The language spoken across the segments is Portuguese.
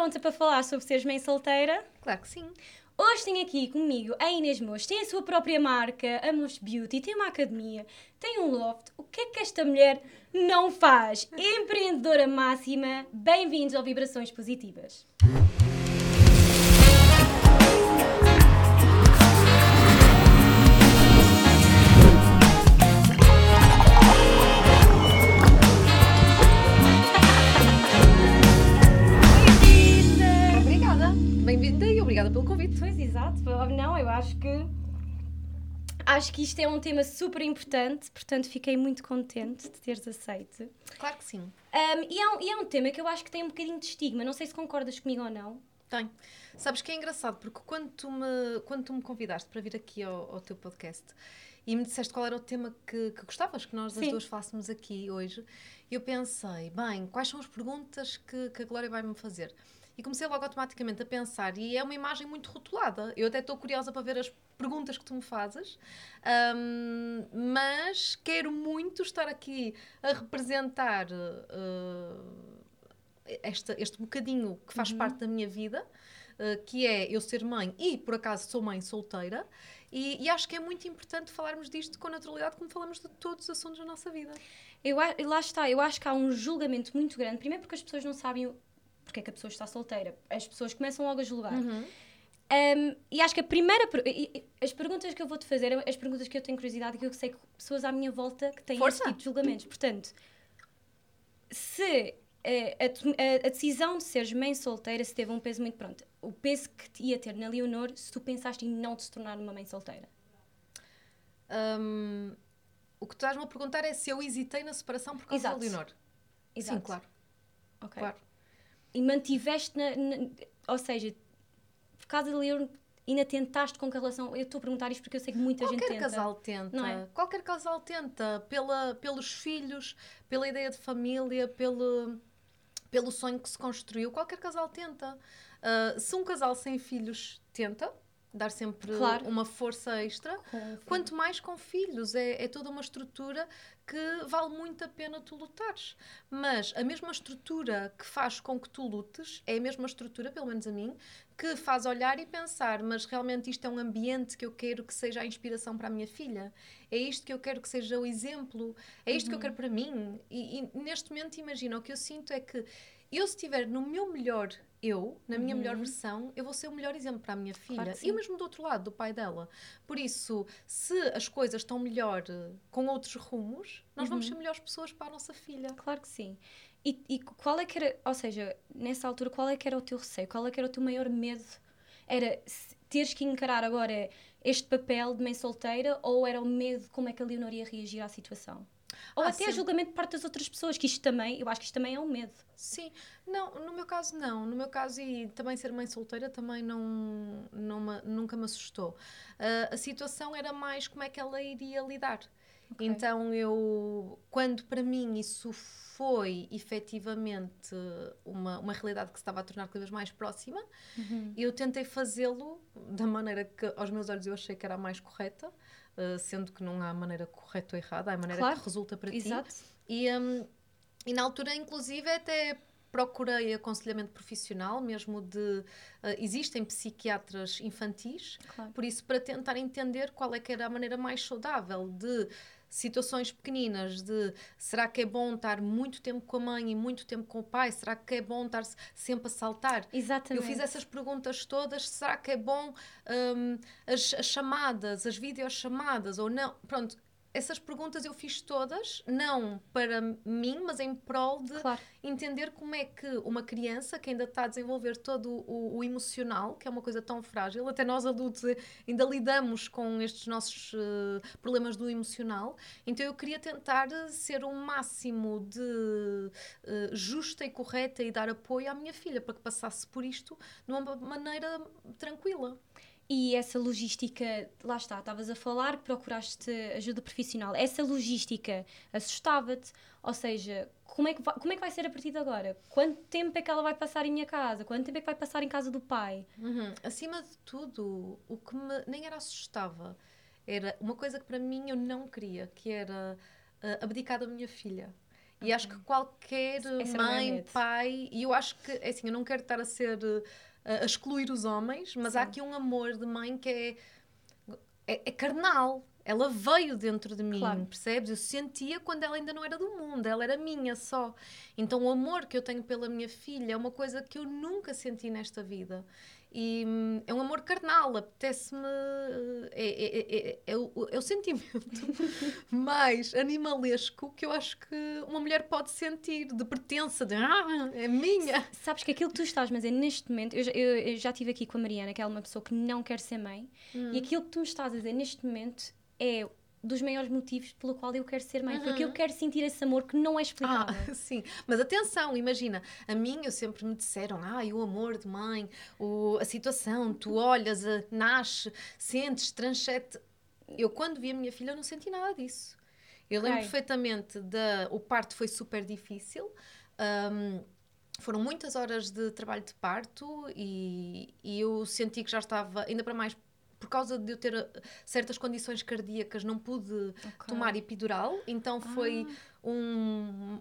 pronta para falar sobre seres mãe solteira? Claro que sim. Hoje tenho aqui comigo a Inês Moos, tem a sua própria marca, a Moos Beauty, tem uma academia, tem um loft. O que é que esta mulher não faz? Empreendedora máxima, bem-vindos ao Vibrações Positivas. Obrigada pelo convite. Pois, exato. Não, eu acho que. Acho que isto é um tema super importante, portanto fiquei muito contente de teres aceito. Claro que sim. Um, e, é um, e é um tema que eu acho que tem um bocadinho de estigma, não sei se concordas comigo ou não. Tem. Sabes que é engraçado, porque quando tu me, quando tu me convidaste para vir aqui ao, ao teu podcast e me disseste qual era o tema que, que gostavas que nós as Sim. duas fássemos aqui hoje, eu pensei, bem, quais são as perguntas que, que a Glória vai-me fazer? E comecei logo automaticamente a pensar, e é uma imagem muito rotulada. Eu até estou curiosa para ver as perguntas que tu me fazes, Ahm, mas quero muito estar aqui a representar uh, esta, este bocadinho que faz parte da minha vida, uh, que é eu ser mãe e, por acaso, sou mãe solteira. E, e acho que é muito importante falarmos disto com naturalidade, como falamos de todos os assuntos da nossa vida. Eu, lá está, eu acho que há um julgamento muito grande, primeiro porque as pessoas não sabem porque é que a pessoa está solteira. As pessoas começam logo a julgar. Uhum. Um, e acho que a primeira. As perguntas que eu vou-te fazer, as perguntas que eu tenho curiosidade que eu sei que pessoas à minha volta que têm Força. esse tipo de julgamentos. Portanto, se eh, a, a- a decisão de seres mãe solteira se teve um peso muito. Pronto, o peso que te ia ter na Leonor se tu pensaste em não te tornar uma mãe solteira. Um, o que tu estás-me a perguntar é se eu hesitei na separação por causa Exato. da Leonor. Sim, Exato. claro. Ok. claro. E mantiveste na, na- Ou seja, por causa da Leonor, ainda tentaste com que a relação. Eu estou a perguntar isto porque eu sei que muita gente Qualquer tenta. casal tenta, não é? qualquer casal tenta, pela, pelos filhos, pela ideia de família, pelo, pelo sonho que se construiu, qualquer casal tenta. Ah, se um casal sem filhos tenta, dar sempre Claro. uma força extra, Com- quanto mais com filhos, é, é toda uma estrutura que vale muito a pena tu lutares. Mas a mesma estrutura que faz com que tu lutes é a mesma estrutura, pelo menos a mim, que faz olhar e pensar, mas realmente isto é um ambiente que eu quero que seja a inspiração para a minha filha. É isto que eu quero que seja o exemplo. É isto que eu quero para mim. E, e neste momento, imagina, o que eu sinto é que eu, se estiver no meu melhor eu, na minha melhor versão, eu vou ser o melhor exemplo para a minha filha. Claro e mesmo do outro lado, do pai dela. Por isso, se as coisas estão melhor eh, com outros rumos, nós vamos ser melhores pessoas para a nossa filha. Claro que sim. E, e qual é que era, ou seja, nessa altura, qual é que era o teu receio? Qual é que era o teu maior medo? Era teres que encarar agora este papel de mãe solteira ou era o medo de como é que a Leonor ia reagir à situação? Ou Ah, até sim. julgamento por parte das outras pessoas, que isto também, eu acho que isto também é um medo. Sim, não, no meu caso não. No meu caso, e também ser mãe solteira também não, não me- nunca me assustou. Ah, a situação era mais como é que ela iria lidar. Ok. Então eu, quando para mim isso foi efetivamente uma, uma realidade que se estava a tornar cada vez mais próxima, eu tentei fazê-lo da maneira que aos meus olhos eu achei que era a mais correta, ah, sendo que não há maneira correta ou errada, há a maneira Claro. que resulta para ti. Exato. E, hum, e na altura, inclusive, até procurei aconselhamento profissional, mesmo de. ah, existem psiquiatras infantis, Claro. por isso, para tentar entender qual é que era a maneira mais saudável de situações pequeninas de será que é bom estar muito tempo com a mãe e muito tempo com o pai? Será que é bom estar se- sempre a saltar? Exatamente. Eu fiz essas perguntas todas. Será que é bom hum, as, as chamadas, as videochamadas ou não? Pronto, essas perguntas eu fiz todas, não para mim, mas em prol de Claro. entender como é que uma criança que ainda está a desenvolver todo o, o emocional, que é uma coisa tão frágil, até nós adultos ainda lidamos com estes nossos eh, problemas do emocional, então eu queria tentar ser o máximo de eh, justa e correta e dar apoio à minha filha para que passasse por isto de uma maneira tranquila. E essa logística, lá está, estavas a falar procuraste ajuda profissional. Essa logística assustava-te? Ou seja, como é, que vai, como é que vai ser a partir de agora? Quanto tempo é que ela vai passar em minha casa? Quanto tempo é que vai passar em casa do pai? Uhum. Acima de tudo, o que me nem era assustava era uma coisa que para mim eu não queria, que era ah, abdicar da minha filha. E acho que qualquer o meu mãe, pai, e eu acho que, é assim, eu não quero estar a ser, eh, a excluir os homens, mas há Sim. aqui um amor de mãe que é, é, é carnal. Ela veio dentro de mim, Claro. percebes? Eu sentia quando ela ainda não era do mundo, ela era minha só. Então o amor que eu tenho pela minha filha é uma coisa que eu nunca senti nesta vida. E hum, é um amor carnal, apetece-me. eh, É, é, é, é, é o, é o sentimento mais animalesco que eu acho que uma mulher pode sentir, de pertença, de ah, é minha. Sabes que aquilo que tu estás a dizer neste momento, eu, já- eu, eu já estive aqui com a Mariana, que é uma pessoa que não quer ser mãe, Hum. e aquilo que tu me estás a dizer neste momento é dos maiores motivos pelo qual eu quero ser mãe, porque eu quero sentir esse amor que não é Ah, explicável. sim, mas atenção, imagina, a mim eu sempre me disseram, ai, o amor de mãe, o, a situação, tu olhas, a- nasce, sentes, transcete. Eu quando vi a minha filha eu não senti nada disso. Eu lembro Ok. perfeitamente da, o parto foi super difícil. hum, foram muitas horas de trabalho de parto e, e eu senti que já estava, ainda para mais por causa de eu ter uh, certas condições cardíacas, não pude Ok. tomar epidural, então foi Ah. um,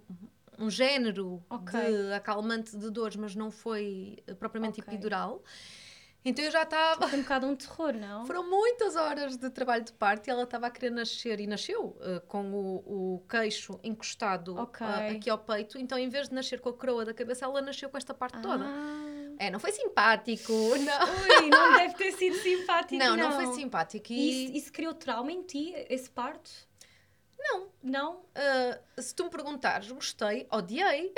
um género Ok. de acalmante de dores, mas não foi uh, propriamente Ok. epidural. Então eu já estava. Foi um bocado um terror, não? Foram muitas horas de trabalho de parto e ela estava a querer nascer e nasceu uh, com o, o queixo encostado Ok. uh, aqui ao peito. Então, em vez de nascer com a coroa da cabeça, ela nasceu com esta parte toda. É, não foi simpático. Não, Ui, não deve ter sido simpático. não, Não, não foi simpático. E isso, isso criou trauma em ti, esse parto? não, Não? Uh, se tu me perguntares, gostei, odiei,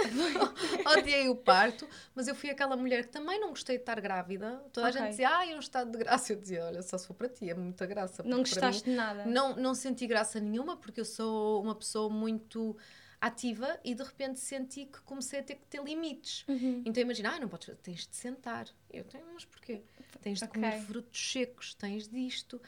odiei o parto, mas eu fui aquela mulher que também não gostei de estar grávida. Toda a Ok. gente dizia, ah, é um estado de graça. Eu dizia, olha, só se for para ti, é muita graça. Não gostaste de nada? não, não senti graça nenhuma, porque eu sou uma pessoa muito ativa e de repente senti que comecei a ter que ter limites. Uhum. Então imagina, ah, não podes, tens de sentar. Eu tenho, mas porquê? Tens de Ok. comer frutos secos, tens disto.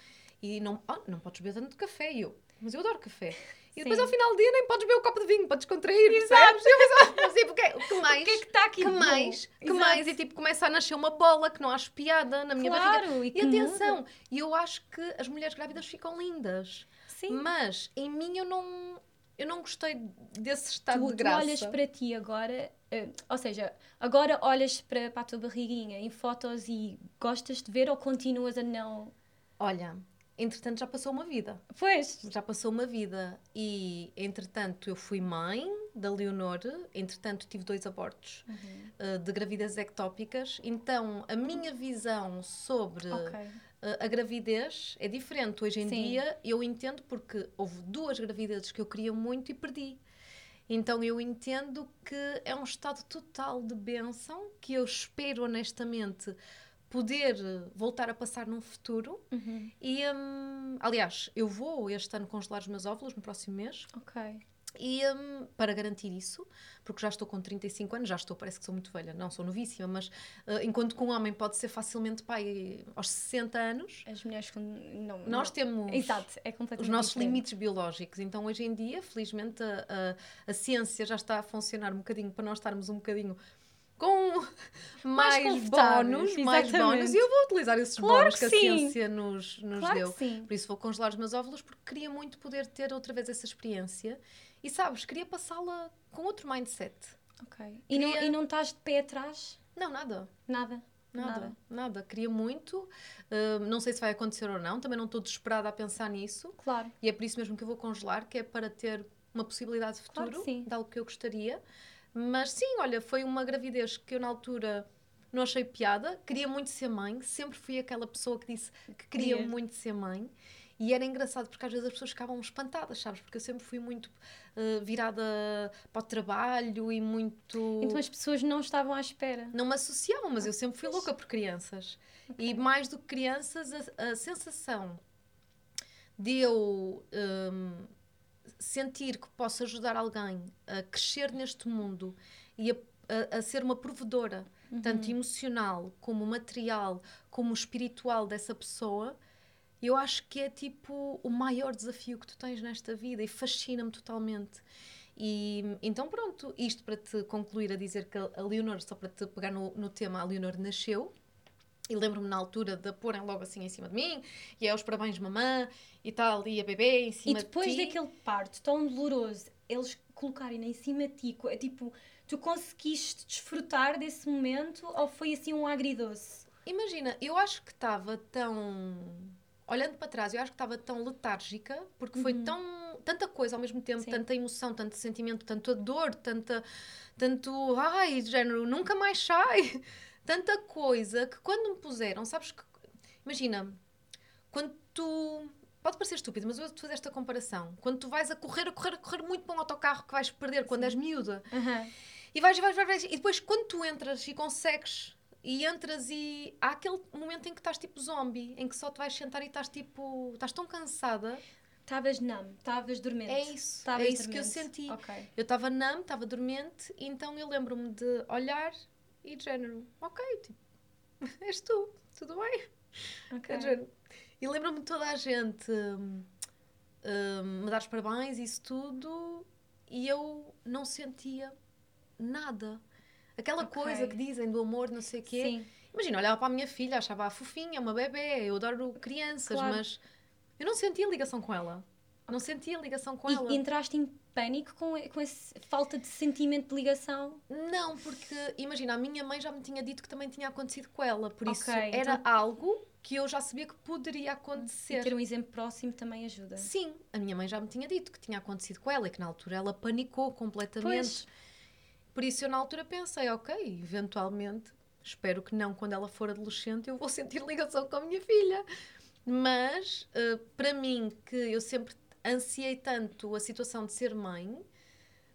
E não, ah, não podes beber tanto café. E eu, mas eu adoro café. E depois Sim. ao final do dia nem podes beber o copo de vinho, podes contrair, percebes? Eu pensava, mas tipo, o que, mais? O que é que está aqui que de bom? mais? Que Exato. mais? E tipo, começa a nascer uma bola que não acho piada na minha Claro, barriga. e E, atenção, e eu acho que as mulheres grávidas ficam lindas. Sim. Mas em mim eu não, eu não gostei desse estado tu, de tu graça. olhas para ti agora, eh, ou seja, agora olhas para, para a tua barriguinha em fotos e gostas de ver ou continuas a não. Olha, entretanto já passou uma vida. Pois. Já passou uma vida e, entretanto, eu fui mãe da Leonor, entretanto, tive dois abortos Uhum. uh, de gravidez ectópicas. Então, a minha visão sobre uh, Ok. a gravidez é diferente. Hoje em Sim. dia, eu entendo porque houve duas gravidezes que eu queria muito e perdi. Então, eu entendo que é um estado total de bênção que eu espero, honestamente, poder uh, voltar a passar num futuro. Uhum. E, hum, aliás, eu vou este ano congelar os meus óvulos no próximo mês. Ok. E hum, para garantir isso, porque já estou com 35 anos, já estou, parece que sou muito velha, não, sou novíssima, mas uh, enquanto que um homem pode ser facilmente pai aos 60 anos, As mulheres. Não, nós não. temos Exato, é completamente os nossos diferente. limites biológicos. Então, hoje em dia, felizmente, a, a, a ciência já está a funcionar um bocadinho para nós estarmos um bocadinho com mais, bónus, mais bónus, e eu vou utilizar esses Claro bónus que, que a ciência nos, nos Claro deu. Por isso vou congelar os meus óvulos porque queria muito poder ter outra vez essa experiência. E sabes, queria passá-la com outro mindset. Ok. E, não, Queria- e não estás de pé atrás? Não, nada. Nada. Nada, nada. Queria muito. Uh, não sei se vai acontecer ou não. Também não estou desesperada a pensar nisso. Claro. E é por isso mesmo que eu vou congelar, que é para ter uma possibilidade de Claro futuro, que sim. de algo que eu gostaria. Mas sim, olha, foi uma gravidez que eu na altura não achei piada. Queria muito ser mãe. Sempre fui aquela pessoa que disse que queria Queria. muito ser mãe. E era engraçado porque às vezes as pessoas ficavam espantadas, sabes? Porque eu sempre fui muito uh, virada para o trabalho e muito. Então as pessoas não estavam à espera. Não me associavam, mas eu sempre fui louca por crianças. E mais do que crianças, a, a sensação de eu hum, sentir que posso ajudar alguém a crescer neste mundo e a, a- a ser uma provedora, tanto emocional como material, como espiritual dessa pessoa, eu acho que é tipo o maior desafio que tu tens nesta vida e fascina-me totalmente. E então, pronto, isto para te concluir a dizer que a Leonor, só para te pegar no, no tema, a Leonor nasceu. E lembro-me na altura de a porem logo assim em cima de mim, e é os parabéns mamã e tal, e a bebê em E cima depois de ti. daquele parto tão doloroso, eles colocarem em cima de ti, é tipo, tu conseguiste desfrutar desse momento ou foi assim um agridoce? Imagina, eu acho que estava tão. Olhando para trás, eu acho que estava tão letárgica, porque foi tão. tanta coisa ao mesmo tempo, Sim. tanta emoção, tanto sentimento, tanta dor, tanta. tanto. ai, género, nunca mais sai. Tanta coisa que quando me puseram, sabes que. Imagina, quando tu. Pode parecer estúpido, mas eu vou fazer esta comparação. Quando tu vais a correr, a correr, a correr muito para um autocarro que vais perder quando és miúda, Aham. e vais, vais, vais, vais. E depois, quando tu entras e consegues, e entras e. Há aquele momento em que estás tipo zombie, em que só te vais sentar e estás tipo. Estás tão cansada. Estavas numb, estavas dormente. É isso. Estavas é isso que eu dormente. senti. Ok. Eu estava numb, estava dormente, então eu lembro-me de olhar e de género. Ok, tipo. És tu, tudo bem? ok. É. E lembro-me de toda a gente hum, hum, me dar os parabéns, isso tudo, e eu não sentia nada. Aquela Ok. coisa que dizem do amor, não sei o quê. Sim. Imagina, olhava para a minha filha, achava-a fofinha, uma bebê, eu adoro crianças, Claro. mas eu não sentia ligação com ela. Não sentia ligação com ela. E entraste em pânico com, com essa falta de sentimento de ligação? Não, porque imagina, a minha mãe já me tinha dito que também tinha acontecido com ela, por isso Ok, era então- algo que eu já sabia que poderia E acontecer. ter um exemplo próximo também ajuda. Sim, a minha mãe já me tinha dito que tinha acontecido com ela e que na altura ela panicou completamente. Pois. Por isso eu na altura pensei, ok, eventualmente, espero que não, quando ela for adolescente, eu vou sentir ligação com a minha filha. Mas, eh, para mim, que eu sempre ansiei tanto a situação de ser mãe,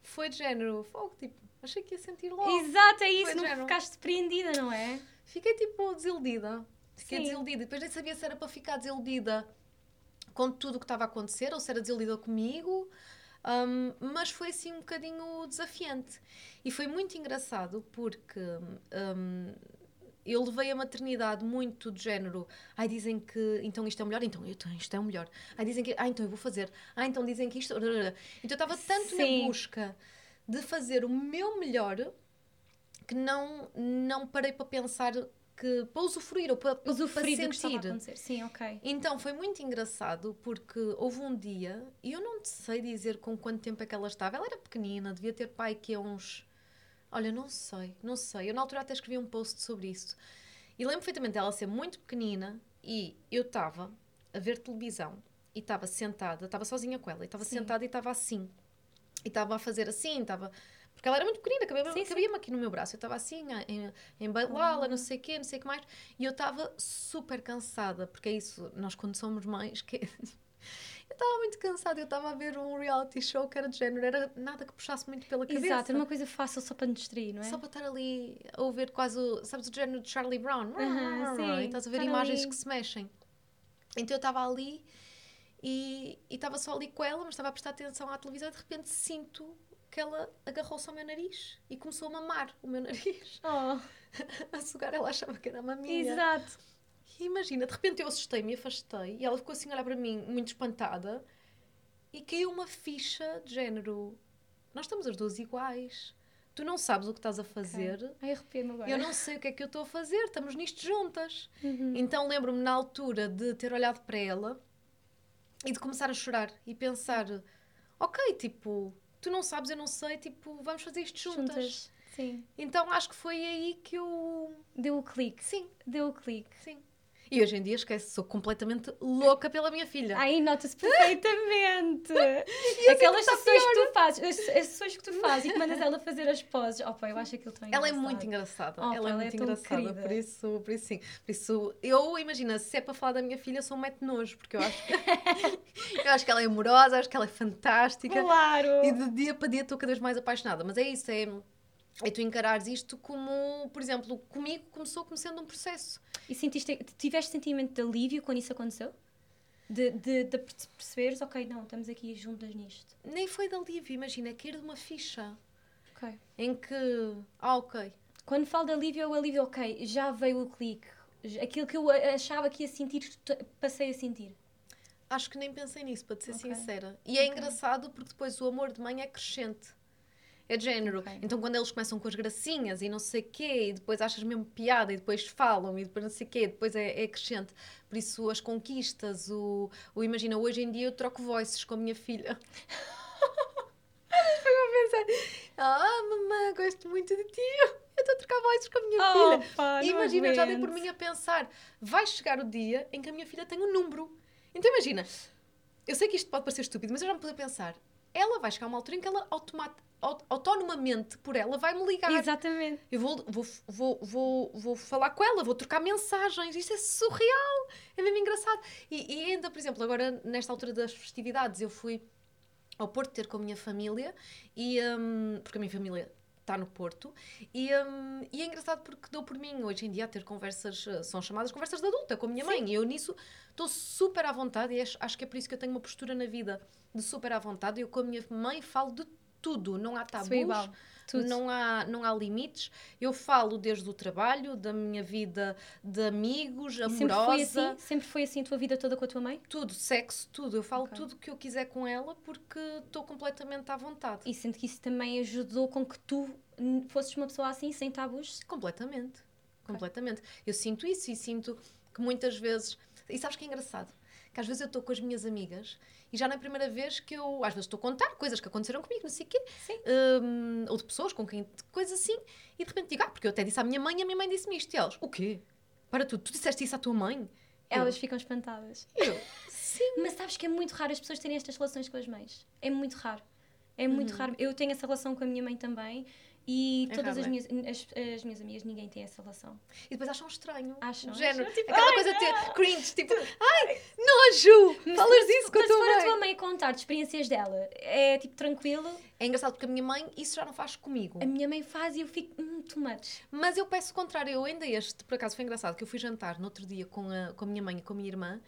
foi de género, fogo, tipo, achei que ia sentir logo. Exato, é isso. Não género. ficaste surpreendida, não é? Fiquei tipo desiludida. Fiquei Sim. desiludida. Depois nem sabia se era para ficar desiludida com tudo o que estava a acontecer ou se era desiludida comigo. Um, mas foi assim um bocadinho desafiante. E foi muito engraçado porque um, eu levei a maternidade muito de género. Ai, dizem que então isto é o melhor, então eu, isto é o melhor. Ai, dizem que. Ah, então eu vou fazer. Ah, então dizem que isto. Então eu estava tanto Sim. na busca de fazer o meu melhor que não, não parei para pensar que para usufruir ou para, para, Usufruir para do que estava a sentir. Sim, ok. Então foi muito engraçado porque houve um dia, e eu não sei dizer com quanto tempo é que ela estava, ela era pequenina, devia ter pai que é uns. Olha, não sei, não sei. Eu na altura até escrevi um post sobre isso. E lembro perfeitamente dela ser muito pequenina e eu estava a ver televisão e estava sentada, estava sozinha com ela, e estava sentada e estava assim. E estava a fazer assim, estava. Porque ela era muito pequenina, cabia- cabia-me aqui no meu braço. Eu estava assim, a- em, em bailá-la, não sei o quê, não sei o que mais. E eu estava super cansada, porque é isso, nós quando somos mães, que... eu estava muito cansada, eu estava a ver um reality show que era de género, era nada que puxasse muito pela cabeça. Exato, era uma coisa fácil só para nos distrair, não é? Só para estar ali a ouvir quase, o, sabes, o género de Charlie Brown. Aham, sim, e estás a ver imagens ali. que se mexem. Então eu estava ali e estava só ali com ela, mas estava a prestar atenção à televisão e de repente sinto que ela agarrou-se ao meu nariz e começou a mamar o meu nariz. Oh, A sugar, ela achava que era a maminha. exato. E imagina, de repente eu assustei-me e afastei e ela ficou assim a olhar para mim, muito espantada, e caiu uma ficha de género. Nós estamos as duas iguais. Tu não sabes o que estás a fazer. Ai, arrepio-me agora. Eu não sei o que é que eu estou a fazer, estamos nisto juntas. Uhum. Então lembro-me na altura de ter olhado para ela e de começar a chorar e pensar: ok, tipo, tu não sabes, eu não sei, tipo, vamos fazer isto juntas. Juntas. Sim. Então acho que foi aí que eu. Deu o clique. Sim, Deu o clique. sim. E hoje em dia, esquece, sou completamente louca pela minha filha. Aí nota-se perfeitamente. assim Aquelas sessões que tu fazes, as, as sessões que tu fazes e que mandas ela fazer as poses. Opa, eu acho aquilo tão Ela é engraçado. muito engraçada. Oh, ela é ela é muito tão engraçada. querida. Por isso, por isso sim. Por isso, eu imagina, se é para falar da minha filha, sou um mete nojo, porque eu acho que, eu acho que ela é amorosa, acho que ela é fantástica. Claro! E de dia para dia estou cada vez mais apaixonada. Mas é isso, é, é tu encarares isto como, por exemplo, comigo começou como sendo um processo. E sentiste, tiveste sentimento de alívio quando isso aconteceu? De, de, de perceberes, ok, não, estamos aqui juntas nisto. Nem foi de alívio, imagina, é cair de uma ficha Ok. em que, ah, ok, Quando falo de alívio, é o alívio, ok, já veio o clique. Aquilo que eu achava que ia sentir, passei a sentir. acho que nem pensei nisso, para te ser Ok. sincera. E é Ok. engraçado porque depois o amor de mãe é crescente. É de género. Então, quando eles começam com as gracinhas e não sei quê, e depois achas mesmo piada, e depois falam, e depois não sei quê, depois é, é crescente. Por isso, as conquistas, o, o. Imagina, hoje em dia eu troco voices com a minha filha. Ah, mamãe, gosto muito de ti. Eu estou a trocar vozes com a minha Oh, filha. pá, E imagina, já dei por mim a pensar: vai chegar o dia em que a minha filha tem um número. Então imagina, eu sei que isto pode parecer estúpido, mas eu já me pude pensar: ela vai chegar a uma altura em que ela automat, aut- autonomamente por ela vai me ligar. Exatamente. Eu vou, vou, vou, vou, vou falar com ela, vou trocar mensagens. Isto é surreal, é mesmo engraçado. E, e ainda, por exemplo, agora nesta altura das festividades, eu fui ao Porto ter com a minha família, e, hum, porque a minha família está no Porto, e, hum, e é engraçado porque dou por mim hoje em dia a ter conversas, eh, são chamadas conversas de adulta com a minha mãe, e eu nisso estou super à vontade, e acho, acho que é por isso que eu tenho uma postura na vida de super à vontade. Eu com a minha mãe falo de tudo, não há tabus. Igual. Não há, não há limites. Eu falo desde o trabalho, da minha vida de amigos, E sempre foi amorosa, assim? Sempre foi assim a tua vida toda com a tua mãe? tudo, sexo, tudo. Eu falo Ok. tudo o que eu quiser com ela porque estou completamente à vontade. E sinto que isso também ajudou com que tu fosses uma pessoa assim, sem tabus? Completamente. Completamente. Eu sinto isso e sinto que muitas vezes. E sabes que é engraçado? Que às vezes eu estou com as minhas amigas e já não é a primeira vez que eu. Às vezes estou a contar coisas que aconteceram comigo, não sei o quê. Sim. hum, ou de pessoas com quem. coisas assim. E de repente digo, ah, porque eu até disse à minha mãe e a minha mãe disse-me isto. E elas, o quê? Para tudo, tu disseste isso à tua mãe? Elas ficam espantadas. Eu, sim. Mas sabes que é muito raro as pessoas terem estas relações com as mães. É muito raro. É muito raro. Eu tenho essa relação com a minha mãe também. E. É todas raro, as, minhas, as, as minhas amigas, ninguém tem essa relação. E depois acham estranho. Acham, género. acham, tipo, aquela coisa de cringe, tipo, ai, nojo! Mas, Falas mas, disso com a mas se tua for a mãe. tua mãe contar de experiências dela, é tipo tranquilo. É engraçado porque a minha mãe isso já não faz comigo. A minha mãe faz e eu fico, hum, too much. Mas eu peço o contrário. Eu ainda este, por acaso foi engraçado, que eu fui jantar no outro dia com a, com a minha mãe e com a minha irmã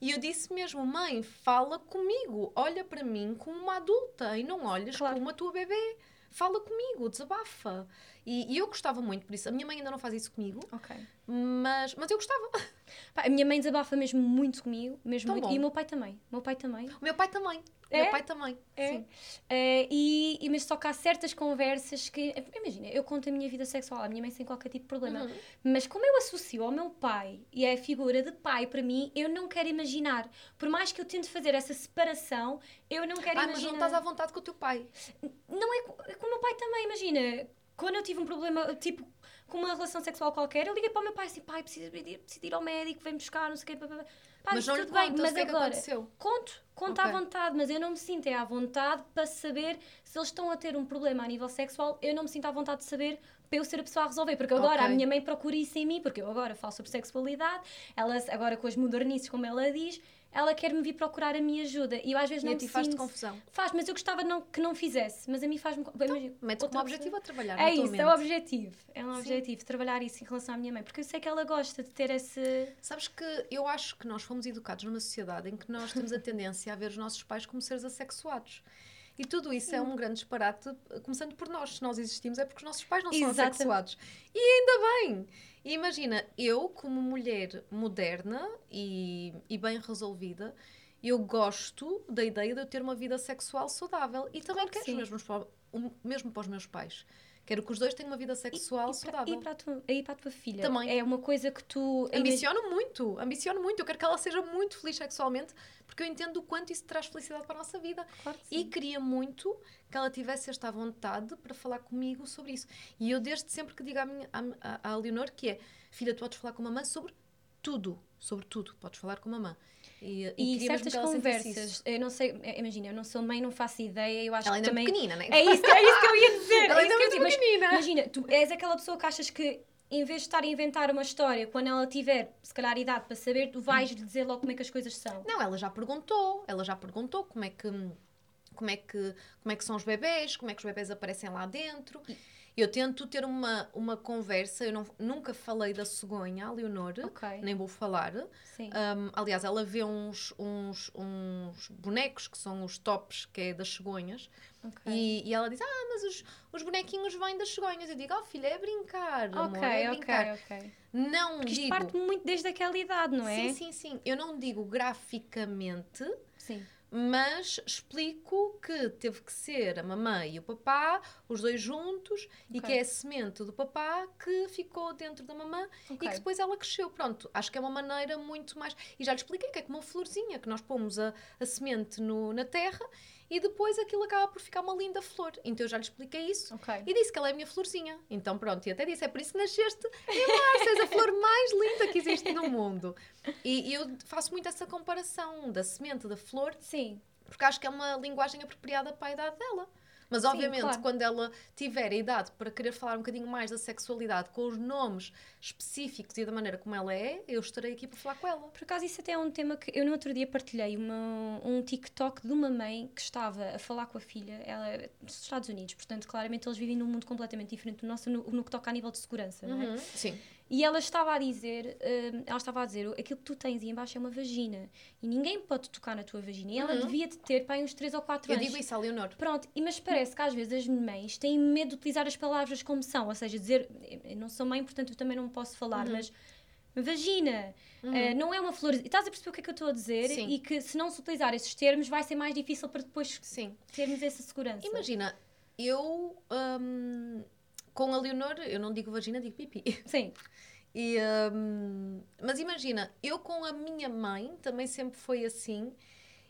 e eu disse mesmo, mãe, fala comigo, olha para mim como uma adulta e não olhas Claro. como a tua bebê. Fala comigo, desabafa. E, e eu gostava muito por isso. A minha mãe ainda não faz isso comigo, Ok. mas, mas eu gostava. Pá, a minha mãe desabafa mesmo muito comigo, mesmo muito. E o meu pai também. O meu pai também. O meu pai também. É? meu pai também. É. Sim. Eh, e, e- mas só que há certas conversas que. Imagina, eu conto a minha vida sexual à minha mãe sem qualquer tipo de problema. Uhum. Mas como eu associo ao meu pai e é a figura de pai para mim, eu não quero imaginar. Por mais que eu tente fazer essa separação, eu não quero Ah, mas imaginar. não estás à vontade com o teu pai. Não é, é com o meu pai também, imagina. Quando eu tive um problema, tipo, com uma relação sexual qualquer, eu liguei para o meu pai assim, pai, preciso preciso ir ao médico, vem buscar, não sei o quê. pá, pá. Pá, mas não tudo bem, mas é agora, aconteceu. conto, conto Ok. à vontade, mas eu não me sinto é à vontade para saber se eles estão a ter um problema a nível sexual, eu não me sinto à vontade de saber para eu ser a pessoa a resolver, porque agora a Ok. minha mãe procura isso em mim, porque eu agora falo sobre sexualidade, ela agora com as modernices, como ela diz, ela quer-me vir procurar a minha ajuda e eu às vezes E não me faz-te confusão. Faz, mas eu gostava não, que não fizesse. Mas a mim faz-me. imagina, Mete como objetivo a trabalhar É isso, mente. é o objetivo. É um Sim. objetivo, trabalhar isso em relação à minha mãe. Porque eu sei que ela gosta de ter esse. Sabes que eu acho que nós fomos educados numa sociedade em que nós temos a tendência a ver os nossos pais como seres assexuados. E tudo isso é um grande disparate, começando por nós. Se nós existimos é porque os nossos pais não são Exatamente. assexuados. E ainda bem! E imagina, eu, como mulher moderna e, e bem resolvida, eu gosto da ideia de eu ter uma vida sexual saudável. E também Claro que quero mesmos para, mesmo para os meus pais. Quero que os dois tenham uma vida sexual e, para, saudável. e, para a tua, e para a tua filha. Também. É uma coisa que tu. Ambiciono muito, ambiciono muito. Eu quero que ela seja muito feliz sexualmente, porque eu entendo o quanto isso traz felicidade para a nossa vida. Claro que E queria muito que ela tivesse esta vontade para falar comigo sobre isso. E eu, desde sempre que digo à, minha, à, à Leonor que é: filha, tu podes falar com a mamãe sobre tudo, sobre tudo, podes falar com a mamãe. E, E, mesmo certas que conversas, eu não sei, é, imagina, eu não sou mãe, não faço ideia, eu acho Ela que ainda é também. pequenina, né? É isso, é isso que eu ia dizer. Ela é ainda é que muito dizer. Mas pequenina. Imagina, tu és aquela pessoa que achas que em vez de estar a inventar uma história, quando ela tiver, se calhar, idade para saber, tu vais lhe dizer logo como é que as coisas são. Não, ela já perguntou, ela já perguntou como é que como é que como é que são os bebés, como é que os bebés aparecem lá dentro. Eu tento ter uma, uma conversa, eu não, nunca falei da cegonha, a Leonor, Ok. nem vou falar. Um, aliás, ela vê uns, uns, uns bonecos que são os tops, que é das cegonhas, ok. e, e ela diz: Ah, mas os, os bonequinhos vêm das cegonhas. Eu digo: Oh, filha, é brincar. amor, Ok, é ok, brincar. ok. Não Porque isto digo. parte muito desde aquela idade, não é? Sim, sim, sim. Eu não digo graficamente, Sim. Mas explico que teve que ser a mamãe e o papá, os dois juntos, e Ok. que é a semente do papá que ficou dentro da mamã e Ok. que depois ela cresceu. Pronto, acho que é uma maneira muito mais. E já lhe expliquei que é como uma florzinha, que nós pomos a, a semente no- na terra e depois aquilo acaba por ficar uma linda flor. Então eu já lhe expliquei isso. Ok. E disse que ela é a minha florzinha. Então pronto, e até disse: é por isso que nasceste em março, és a flor mais linda que existe no mundo. E, e eu faço muito essa comparação da semente, da flor, Sim. porque acho que é uma linguagem apropriada para a idade dela. Mas, Sim, obviamente, claro. quando ela tiver a idade para querer falar um bocadinho mais da sexualidade, com os nomes específicos e da maneira como ela é, eu estarei aqui para falar com ela. Por acaso, isso até é um tema que eu no outro dia partilhei uma, um TikTok de uma mãe que estava a falar com a filha, ela é dos Estados Unidos, portanto, claramente eles vivem num mundo completamente diferente do nosso no, no que toca a nível de segurança, não é? Uhum, Sim. E ela estava a dizer, hum, ela estava a dizer, aquilo que tu tens aí embaixo é uma vagina e ninguém pode tocar na tua vagina. E ela Uhum. devia de ter para aí uns 3 ou 4 Eu anos. digo isso à Leonor. Pronto, e mas parece que às vezes as mães têm medo de utilizar as palavras como são, ou seja, dizer, eu não sou mãe, portanto eu também não posso falar, Uhum. mas vagina, eh, não é uma flor. E estás a perceber o que é que eu estou a dizer? Sim. E que se não se utilizar esses termos vai ser mais difícil para depois Sim. termos essa segurança. Imagina, eu hum, com a Leonor, eu não digo vagina, digo pipi. Sim, E, hum, mas imagina, eu com a minha mãe também sempre foi assim.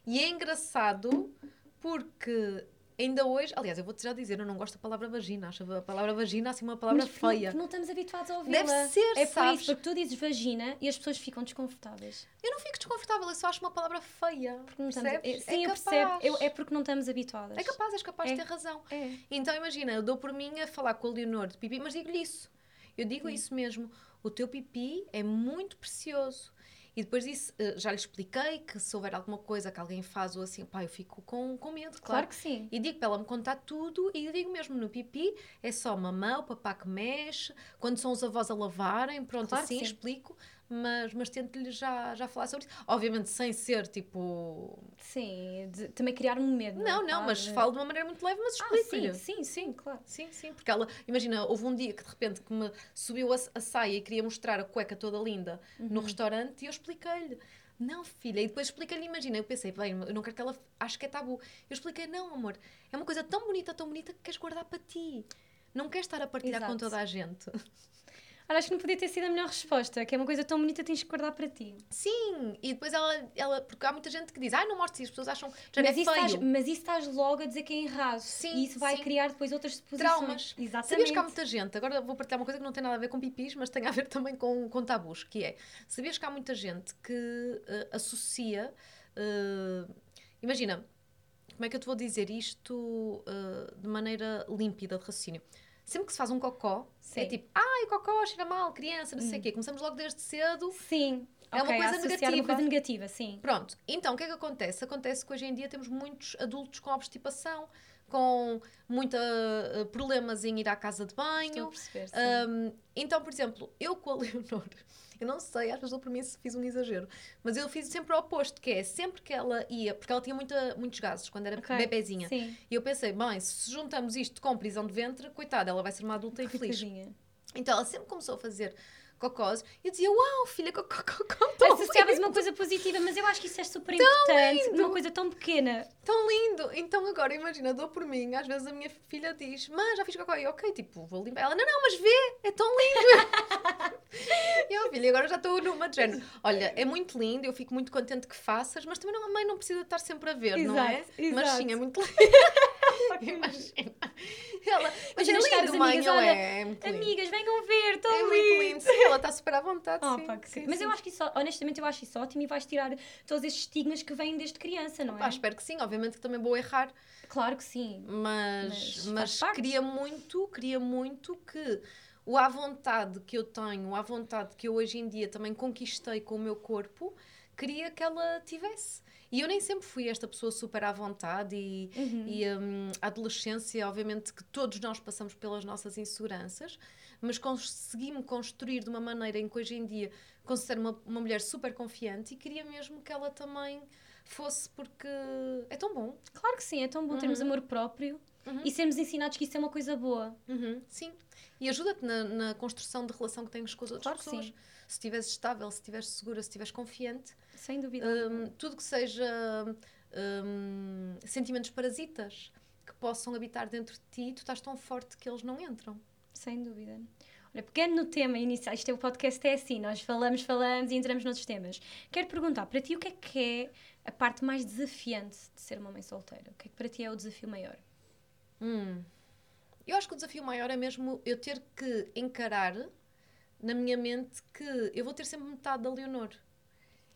E é engraçado porque ainda hoje, aliás, eu vou-te já dizer, eu não gosto da palavra vagina, acho a palavra vagina assim uma palavra mas porque feia. Não, não estamos habituados a ouvi-la. Deve ser, É por sabes? isso, porque tu dizes vagina e as pessoas ficam desconfortáveis. Eu não fico desconfortável, eu só acho uma palavra feia. Porque não estamos, é, sim, é eu percebo. Eu- é porque não estamos habituadas. É capaz, és capaz É. de ter razão. É. Então imagina, eu dou por mim a falar com a Leonor de pipi, mas digo-lhe isso. Eu digo isso mesmo. O teu pipi é muito precioso. E depois disso, eh, já lhe expliquei que se houver alguma coisa que alguém faz ou assim, pá, eu fico com, com medo, Claro claro. que sim. E digo para ela me contar tudo e digo mesmo no pipi, é só mamã, o papá que mexe, quando são os avós a lavarem, pronto, Claro assim sim. explico, mas, mas tento-lhe já, já falar sobre isso. Obviamente sem ser tipo. Sim, de- também criar um medo. Não, não, mas Claro. falo de uma maneira muito leve, mas Ah, explico-lhe. sim, sim, sim, claro. Sim, sim, porque ela, imagina, houve um dia que de repente que me subiu a, a saia e queria mostrar a cueca toda linda no Uhum. restaurante e eu expliquei-lhe. Não, filha, e depois expliquei-lhe, imagina, eu pensei, bem, eu não quero que ela ache que é tabu. Eu expliquei, não, amor, é uma coisa tão bonita, tão bonita que queres guardar para ti. Não queres estar a partilhar com Exato. toda a gente. Ora, acho que não podia ter sido a melhor resposta, que é uma coisa tão bonita tens que guardar para ti. Sim, e depois ela, ela porque há muita gente que diz, ai, não mostres isso, as pessoas acham que Mas é isso, feio. estás, mas isso estás logo a dizer que é errado. Sim, e isso vai sim. criar depois outras suposições. Traumas. Exatamente. Sabias que há muita gente, agora vou partilhar uma coisa que não tem nada a ver com pipis, mas tem a ver também com, com tabus, que é, sabias que há muita gente que eh, associa, eh, imagina, como é que eu te vou dizer isto eh, de maneira límpida de raciocínio? Sempre que se faz um cocó, é Sim. tipo, ai, cocó, cheira mal, criança, não sei o quê. Começamos logo desde cedo. Sim. É uma ok, a coisa negativa. uma coisa negativa, sim. Pronto, então o que é que acontece? Acontece que hoje em dia temos muitos adultos com obstipação, com muitos problemas em ir à casa de Estou a banho, perceber, sim. um, então, por exemplo, eu com a Leonor, eu não sei, às vezes dou por mim se fiz um exagero, mas eu fiz sempre o oposto, que é sempre que ela ia, porque ela tinha muita, muitos gases quando era Ok, bebezinha, Sim. e eu pensei, bem, se juntamos isto com prisão de ventre, coitada, ela vai ser uma adulta infeliz. Então ela sempre começou a fazer cocós e eu dizia, uau, filha, cocó, cocó, tão Associavas uma coisa positiva, mas eu acho que isso é super importante. lindo. Uma coisa tão pequena. tão lindo. Então agora, imagina, dou por mim, às vezes a minha filha diz, mãe, já fiz cocó, e eu, ok, tipo, vou limpar. Ela, não, não, mas vê, é tão lindo. e eu, filha, agora já estou numa de género. Olha, é muito lindo, eu fico muito contente que faças, mas também não, a mãe não precisa estar sempre a ver, não é? Exato, Mas exato. sim, é muito lindo. Imagina. Ela, mas Imagina é lindo, as amigas, olha, é? É muito. Amigas, venham ver, tão É lindo. muito lindo. Sim, ela está super à vontade, Oh, sim. pá, sim, Mas sim. eu acho que isso, honestamente, eu acho isso ótimo e vais tirar todos esses estigmas que vêm desde criança, não é? Pá, espero que sim, obviamente que também vou errar, Claro que sim. mas, Mas mas queria muito, queria muito que o à vontade que eu tenho, o à vontade que eu hoje em dia também conquistei com o meu corpo, queria que ela tivesse. E eu nem sempre fui esta pessoa super à vontade e, Uhum. e hum, a adolescência, obviamente que todos nós passamos pelas nossas inseguranças, mas consegui-me construir de uma maneira em que hoje em dia considero uma, uma mulher super confiante e queria mesmo que ela também fosse porque é tão bom. Claro que sim, é tão bom termos amor próprio Uhum. e sermos ensinados que isso é uma coisa boa. Uhum, sim. E ajuda-te na, na construção de relação que tens com as outras Claro que pessoas. sim. Se estiveres estável, se estiveres segura, se estiveres confiante, Sem dúvida. hum, tudo que seja hum, sentimentos parasitas que possam habitar dentro de ti tu estás tão forte que eles não entram. Sem dúvida. Olha, pegando no tema inicial, isto é o podcast é assim, nós falamos, falamos e entramos noutros temas. Quero perguntar para ti o que é que é a parte mais desafiante de ser uma mãe solteira? O que é que para ti é o desafio maior? Hum. Eu acho que o desafio maior é mesmo eu ter que encarar na minha mente que eu vou ter sempre metade da Leonor.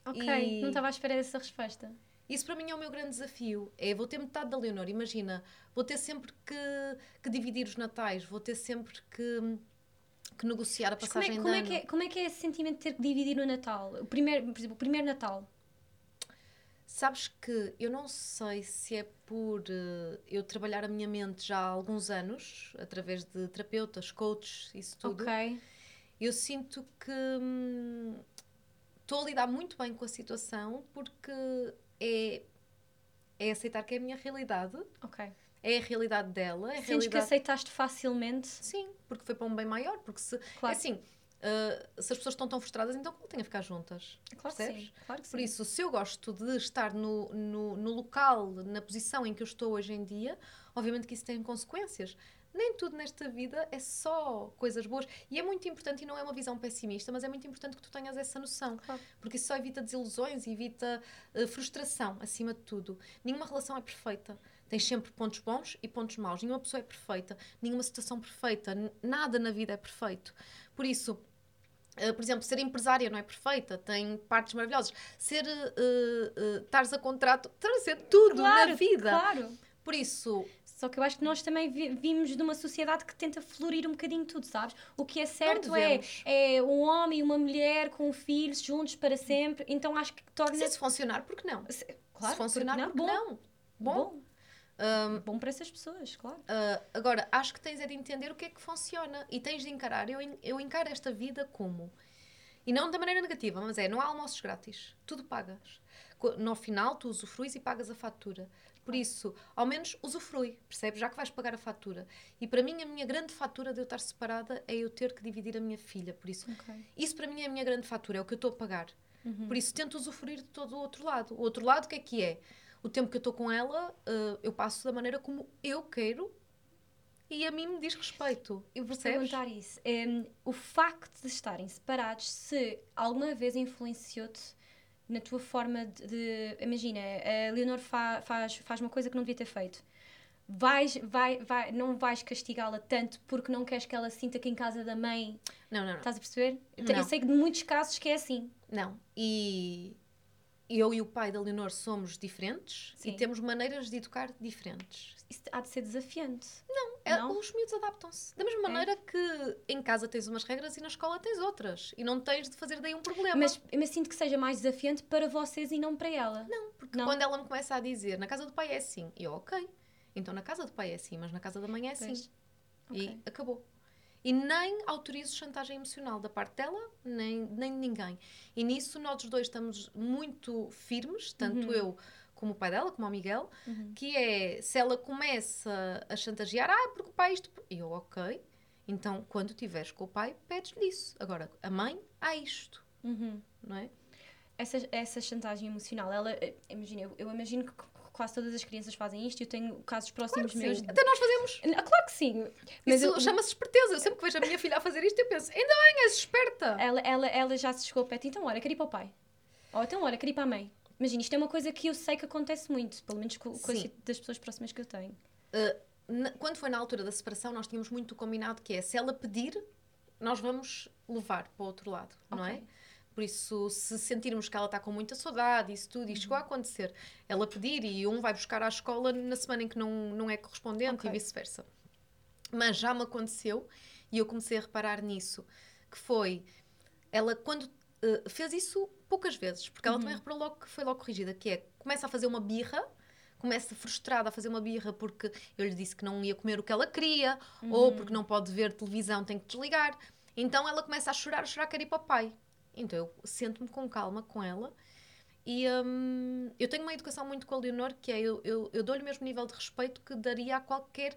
Ok, E- não estava à espera dessa resposta. Isso para mim é o meu grande desafio. É, vou ter metade da Leonor. Imagina, vou ter sempre que, que dividir os natais, vou ter sempre que, que negociar a Mas como é, passagem como, de é que é, como é que é esse sentimento de ter que dividir o Natal? O primeiro, por exemplo, o primeiro Natal. Sabes que eu não sei se é por eh, eu trabalhar a minha mente já há alguns anos, através de terapeutas, coaches, isso tudo. Ok. Eu sinto que hum, estou a lidar muito bem com a situação porque é, é aceitar que é a minha realidade, Ok. é a realidade dela, é Sentes que realidade. aceitaste facilmente? Sim, porque foi para um bem maior. Porque se, Claro. é assim, uh, se as pessoas estão tão frustradas, então como têm a ficar juntas? Claro que percebes? sim. Claro que Por sim. isso, se eu gosto de estar no, no, no local, na posição em que eu estou hoje em dia, obviamente que isso tem consequências. Nem tudo nesta vida é só coisas boas. E é muito importante, e não é uma visão pessimista, mas é muito importante que tu tenhas essa noção. Claro. Porque isso só evita desilusões, evita eh, frustração, acima de tudo. Nenhuma relação é perfeita. Tens sempre pontos bons e pontos maus. Nenhuma pessoa é perfeita. Nenhuma situação perfeita. Nada na vida é perfeito. Por isso, Uh, por exemplo, ser empresária não é perfeita, tem partes maravilhosas. Ser, uh, uh, estares a contrato, estás a ser tudo Claro, na vida. Claro. Por isso, Só que eu acho que nós também vi- vimos de uma sociedade que tenta florir um bocadinho tudo, sabes? O que é certo é, é um homem e uma mulher com filhos juntos para sempre. Então acho que torna. se isso funcionar, por que não? Se- se Claro, funcionar, porque por que Bom, não? Bom, bom. um, Bom para essas pessoas, claro. uh, agora, acho que tens é de entender o que é que funciona e tens de encarar. Eu, eu encaro esta vida como. E não da maneira negativa, mas é: não há almoços grátis. Tudo pagas. No final, tu usufruis e pagas a fatura. Por isso, ao menos usufrui, percebes? Já que vais pagar a fatura. E para mim, a minha grande fatura de eu estar separada é eu ter que dividir a minha filha. Por isso, Ok. isso para mim é a minha grande fatura, é o que eu estou a pagar. Uhum. Por isso, tento usufruir de todo o outro lado. O outro lado, o que é que é? O tempo que eu estou com ela, eh, eu passo da maneira como eu quero e a mim me diz respeito. Eu vou Percebes? perguntar isso. Em, o facto de estarem separados, se alguma vez influenciou-te na tua forma de. de- imagina, a Leonor fa- faz, faz uma coisa que não devia ter feito. Vais, vai, vai, não vais castigá-la tanto porque não queres que ela sinta que em casa da mãe. Não, não, não. Estás a perceber? Eu te- Eu Não. sei que de muitos casos que é assim. Não. E eu e o pai da Leonor somos diferentes Sim. e temos maneiras de educar diferentes. Isso há de ser desafiante. É, Não? Os miúdos adaptam-se. Da mesma maneira que em casa tens umas regras e na escola tens outras. E não tens de fazer daí um problema. Mas, mas sinto que seja mais desafiante para vocês e não para ela. Não, porque Não? quando ela me começa a dizer na casa do pai é assim, eu, ok. Então na casa do pai é assim, mas na casa da mãe é assim. Pois. E Ok. acabou. E nem autorizo chantagem emocional da parte dela, nem, nem de ninguém. E nisso nós dois estamos muito firmes, tanto Uhum. eu como o pai dela, como o Miguel, Uhum. que é, se ela começa a chantagear, ah, porque o pai isto... E eu, ok. Então, quando estiveres com o pai, pedes-lhe isso. Agora, a mãe, há isto, Uhum. não é? essa, essa chantagem emocional, ela, eh, imagina, eu, eu imagino que quase todas as crianças fazem isto e eu tenho casos próximos Sim, meus. Até nós fazemos. Ah, Claro que sim, mas Isso eu- chama-se esperteza. Eu sempre que vejo a minha filha a fazer isto, eu penso, ainda bem, és esperta. ela, ela, ela já se chegou pé, então olha, quero ir para o pai. Ou então olha, quero ir para a mãe. Imagina, isto é uma coisa que eu sei que acontece muito, pelo menos com, com a Sim. si- das pessoas próximas que eu tenho. Na- quando foi na altura da separação, nós tínhamos muito combinado que é, se ela pedir, nós vamos levar para o outro lado, não é? Por isso, se sentirmos que ela está com muita saudade, isso tudo, isto chegou a acontecer, ela pedir e um vai buscar à escola na semana em que não, não é correspondente Ok. e vice-versa. Mas já me aconteceu e eu comecei a reparar nisso, que foi, ela quando eh, fez isso poucas vezes, porque ela também reparou logo que foi logo corrigida, que é, começa a fazer uma birra, começa frustrada a fazer uma birra porque eu lhe disse que não ia comer o que ela queria, ou porque não pode ver televisão, tem que desligar. Então ela começa a chorar, a chorar, quer ir para o pai. Então eu sento-me com calma com ela e hum, eu tenho uma educação muito com a Leonor que é eu, eu, eu dou-lhe o mesmo nível de respeito que daria a qualquer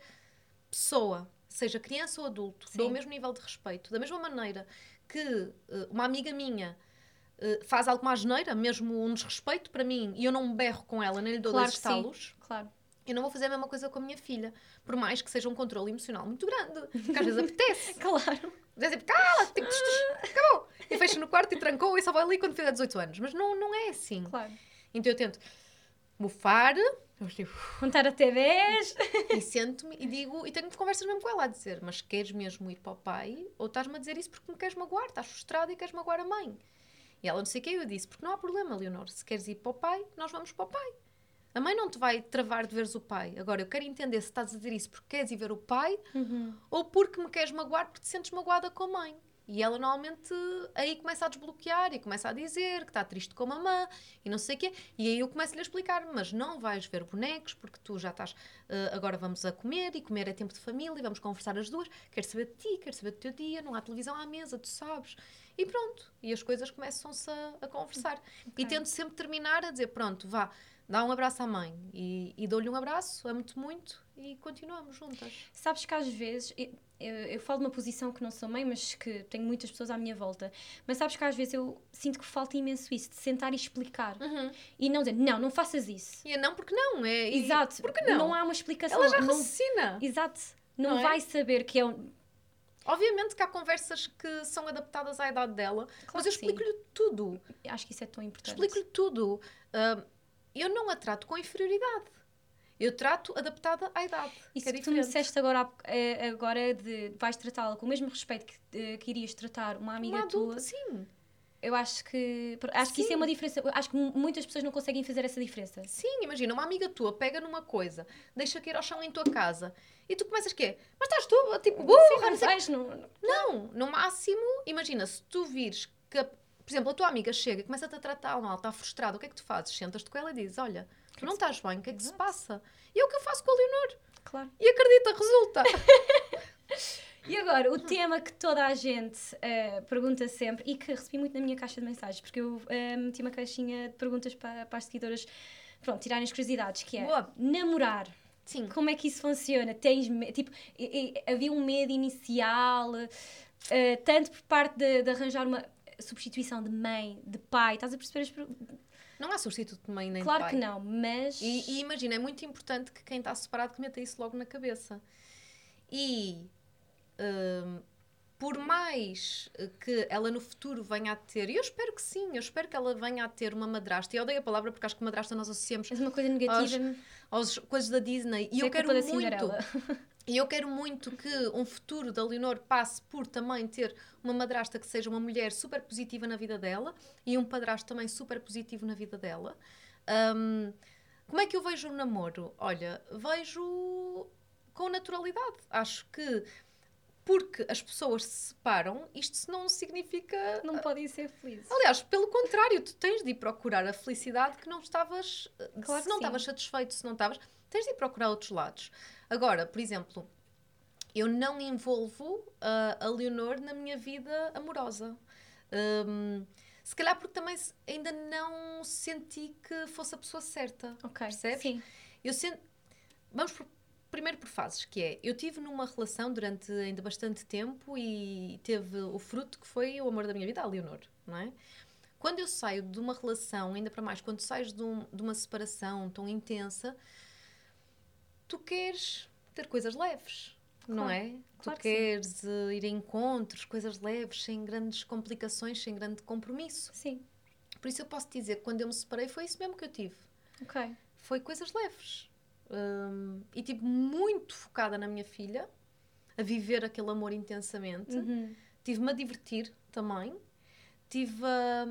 pessoa, seja criança ou adulto, Sim. dou o mesmo nível de respeito. Da mesma maneira que eh, uma amiga minha uh, faz alguma asneira, mesmo um desrespeito para mim, e eu não me berro com ela, nem lhe dou Claro dois estalos, Claro. eu não vou fazer a mesma coisa com a minha filha. Por mais que seja um controle emocional muito grande. Porque às vezes apetece. Claro. Dizer tipo, cala, tipo, tch, tch, acabou. E fecha no quarto e trancou e só vai ali quando fizer 18 anos. Mas não, não é assim. Claro. Então eu tento tipo, Contar até 10. e sento-me e digo, e tenho conversas mesmo com ela a dizer, mas queres mesmo ir para o pai? Ou estás-me a dizer isso porque me queres magoar? Estás frustrada e queres magoar a mãe? E ela não sei o que, eu disse, porque não há problema, Leonor, se queres ir para o pai, nós vamos para o pai. A mãe não te vai travar de veres o pai. Agora, eu quero entender se estás a dizer isso porque queres ir ver o pai Uhum. ou porque me queres magoar porque te sentes magoada com a mãe. E ela normalmente aí começa a desbloquear e começa a dizer que está triste com a mamã e não sei o quê. E aí eu começo-lhe a explicar, mas não vais ver bonecos porque tu já estás, eh, agora vamos a comer e comer é tempo de família e vamos conversar as duas. Quero saber de ti, quero saber do teu dia, não há televisão à mesa, tu sabes. E pronto. E as coisas começam-se a, a conversar. E tento sempre terminar a dizer, pronto, vá, dá um abraço à mãe. E, e dou-lhe um abraço, amo-te muito e continuamos juntas. Sabes que às vezes, eu, eu, eu falo de uma posição que não sou mãe, mas que tenho muitas pessoas à minha volta, mas sabes que às vezes eu sinto que falta imenso isso, de sentar e explicar. E não dizer, não, não faças isso. E é não porque não, é. e- Exato. Porque não? Não há uma explicação. Ela já não, raciocina. Exato. Não, Não é? vai saber que é um. Obviamente que há conversas que são adaptadas à idade dela, mas eu explico-lhe tudo. Acho que isso é tão importante. Explico-lhe tudo. Ah, eu não a trato com inferioridade. Eu trato adaptada à idade. Isso que é que tu me disseste agora, eh, agora de vais tratá-la com o mesmo respeito que, eh, que irias tratar uma amiga Uma adulta, tua, sim. eu acho que acho que isso Sim. é uma diferença. Acho que mu- muitas pessoas não conseguem fazer essa diferença. Sim, imagina, uma amiga tua pega numa coisa, deixa cair ao chão em tua casa e tu começas quê? Mas estás tu, tipo, burra, Sim, não não não, no máximo, imagina, se tu vires que, por exemplo, a tua amiga chega e começa-te a tratar mal, está frustrada, o que é que tu fazes? Sentas-te com ela e dizes: Olha, tu não estás bem, o que é que se passa? E é o que eu faço com a Leonor. Claro. E acredita, resulta. E agora, o tema que toda a gente eh, pergunta sempre e que recebi muito na minha caixa de mensagens, porque eu eh, meti uma caixinha de perguntas para, para as seguidoras, pronto, tirarem as curiosidades, que é Boa. namorar. Sim. Como é que isso funciona? Tens tipo, e- e- havia um medo inicial, eh, tanto por parte de, de arranjar uma substituição de mãe, de pai, estás a perceber as Não há substituto de mãe nem Claro de pai. que não, mas E, e imagina, é muito importante que quem está separado que meta isso logo na cabeça. E hum, por mais que ela no futuro venha a ter, e eu espero que sim, eu espero que ela venha a ter uma madrasta, e eu odeio a palavra porque acho que madrasta nós associamos és uma coisa negativa. aos coisas da Disney, e é eu quero culpa da muito. E eu quero muito que um futuro da Leonor passe por também ter uma madrasta que seja uma mulher super positiva na vida dela e um padrasto também super positivo na vida dela. Hum, como é que eu vejo o namoro? Olha, vejo com naturalidade. Acho que porque as pessoas se separam, isto não significa. Não podem ser felizes. Aliás, pelo contrário, tu tens de ir procurar a felicidade que não estavas. Claro se que não estavas satisfeito, se não estavas, tens de ir procurar outros lados. Agora, por exemplo, eu não envolvo ah, a Leonor na minha vida amorosa. Hum, se calhar porque também ainda não senti que fosse a pessoa certa. Ok, Percebes? sim. Eu sento... Vamos por- primeiro por fases, que é, eu tive numa relação durante ainda bastante tempo e teve o fruto que foi o amor da minha vida, a Leonor, não é? Quando eu saio de uma relação, ainda para mais, quando sais de, um- de uma separação tão intensa, tu queres ter coisas leves, não Claro, é? claro tu que sim. queres eh, ir a encontros, coisas leves, sem grandes complicações, sem grande compromisso. Sim. Por isso eu posso dizer que quando eu me separei foi isso mesmo que eu tive Ok. foi coisas leves. Hum, e tipo, muito focada na minha filha, a viver aquele amor intensamente. Uhum. Tive-me a divertir também. Tive a,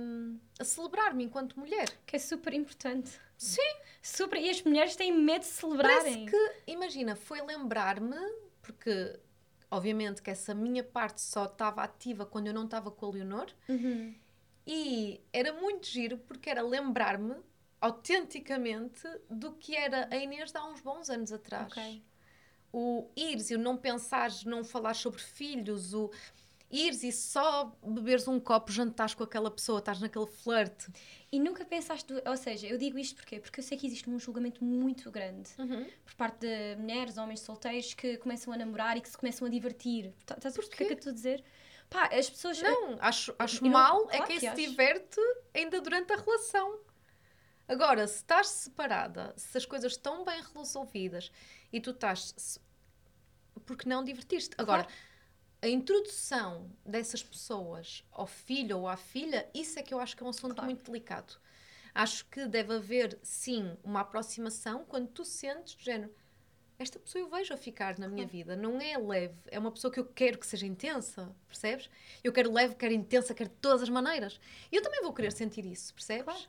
a celebrar-me enquanto mulher. Que é super importante. Sim. Super. E as mulheres têm medo de celebrarem. Parece que, imagina, foi lembrar-me, porque obviamente que essa minha parte só estava ativa quando eu não estava com a Leonor. Uhum. E era muito giro porque era lembrar-me autenticamente do que era a Inês de há uns bons anos atrás. Ok. O ires e o não pensares, não falar sobre filhos, o ires e só beberes um copo, jantares com aquela pessoa, estás naquele flerte. E nunca pensaste, ou seja, eu digo isto porquê? Porque eu sei que existe um julgamento muito grande por parte de mulheres, homens solteiros que começam a namorar e que se começam a divertir. Tá- Estás a perceber o que é que eu estou a dizer? Pá, as pessoas. Não, acho, acho não- mal é claro quem que se acho. diverte ainda durante a relação. Agora, se estás separada, se as coisas estão bem resolvidas e tu estás. se- Por que não divertir-te? Agora, a introdução dessas pessoas ao filho ou à filha, isso é que eu acho que é um assunto Claro. muito delicado. Acho que deve haver, sim, uma aproximação quando tu sentes do género. Esta pessoa eu vejo a ficar na minha vida, não é leve, é uma pessoa que eu quero que seja intensa, percebes? Eu quero leve, quero intensa, quero de todas as maneiras. E eu também vou querer sentir isso, percebes? Claro.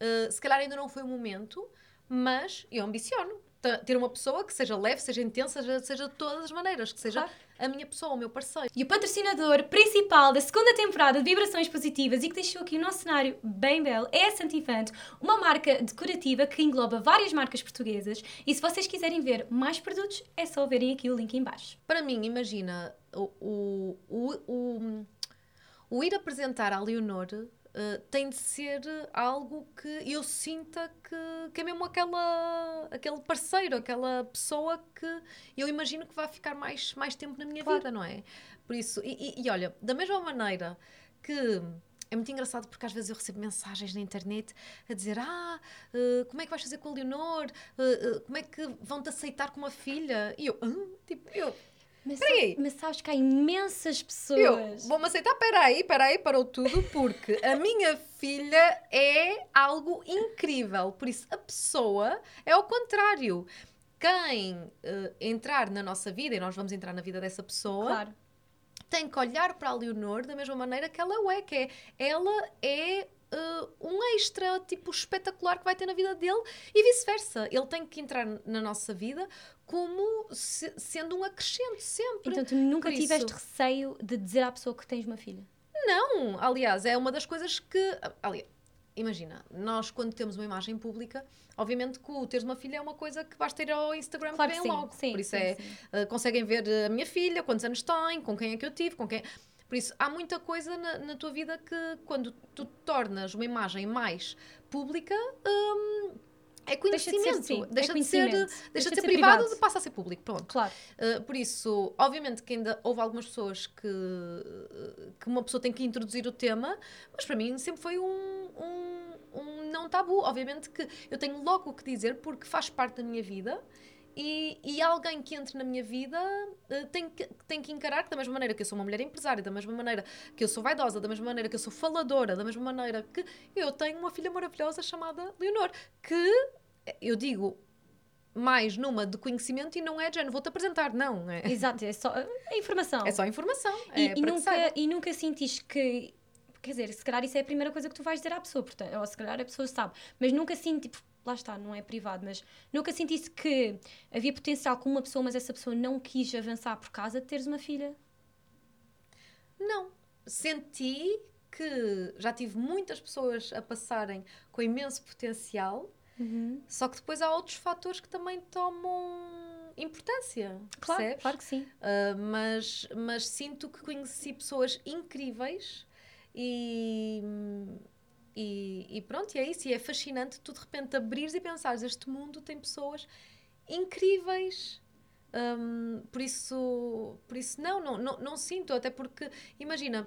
Uh, se calhar ainda não foi o momento, mas eu ambiciono ter uma pessoa que seja leve, seja intensa, seja, seja de todas as maneiras, que seja Claro. a minha pessoa, o meu parceiro. E o patrocinador principal da segunda temporada de Vibrações Positivas e que deixou aqui o nosso cenário bem belo é a Santifante, uma marca decorativa que engloba várias marcas portuguesas. E se vocês quiserem ver mais produtos, é só verem aqui o link em baixo. Para mim, imagina, o, o, o, o, o ir apresentar à Leonor uh, tem de ser algo que eu sinta que, que é mesmo aquela, aquele parceiro, aquela pessoa que eu imagino que vai ficar mais, mais tempo na minha Claro. vida, não é? Por isso, e, e- e olha, da mesma maneira que é muito engraçado porque às vezes eu recebo mensagens na internet a dizer: Ah, uh, como é que vais fazer com a Leonor? Uh, como é que vão-te aceitar como uma filha? E eu, "Hã?" tipo, eu, Mas, Peraí. mas sabes que há imensas eu pessoas. vou-me aceitar. Peraí, peraí, parou tudo, porque a minha filha é algo incrível. Por isso, a pessoa é ao contrário. Quem eh, entrar na nossa vida, e nós vamos entrar na vida dessa pessoa, Claro. tem que olhar para a Leonor da mesma maneira que ela é, que é ela é uh, um extra tipo espetacular que vai ter na vida dele e vice-versa. Ele tem que entrar na nossa vida como se- sendo um acrescente sempre. Então tu nunca Por isso- tiveste receio de dizer à pessoa que tens uma filha? Não, aliás, é uma das coisas que. Ali, imagina, nós quando temos uma imagem pública, obviamente que o teres uma filha é uma coisa que basta ir ao Instagram Claro que vem sim. logo. Sim, Por isso sim, é. sim. Uh, conseguem ver uh, a minha filha, quantos anos tem, com quem é que eu tive, com quem. Por isso, há muita coisa na, na tua vida que, quando tu tornas uma imagem mais pública, hum, é Deixa de ser, conhecimento. é deixa de ser, deixa de ser privado, passa a ser público. Pronto. Claro. Uh, por isso, obviamente que ainda houve algumas pessoas que, que uma pessoa tem que introduzir o tema, mas para mim sempre foi um, um, um não tabu. Obviamente que eu tenho logo o que dizer porque faz parte da minha vida. E, e alguém que entre na minha vida uh, tem, que, tem que encarar que, da mesma maneira que eu sou uma mulher empresária, da mesma maneira que eu sou vaidosa, da mesma maneira que eu sou faladora, da mesma maneira que eu tenho uma filha maravilhosa chamada Leonor, que eu digo mais numa de conhecimento e não é de género, vou-te apresentar, não. É, Exato, é só é informação. é só informação. E, é e nunca, e nunca sentiste que. Quer dizer, se calhar isso é a primeira coisa que tu vais dizer à pessoa, portanto, ou se calhar a pessoa sabe, mas nunca senti. tipo, Lá está, não é privado, mas nunca sentiste que havia potencial com uma pessoa, mas essa pessoa não quis avançar por causa de teres uma filha? Não. Senti que já tive muitas pessoas a passarem com imenso potencial, só que depois há outros fatores que também tomam importância. Claro, percebes? claro que sim. Uh, mas, mas sinto que conheci pessoas incríveis e, e, e pronto, e é isso. E é fascinante tu de repente abrires e pensares: este mundo tem pessoas incríveis. Um, por isso, por isso não, não, não, não sinto, até porque, imagina,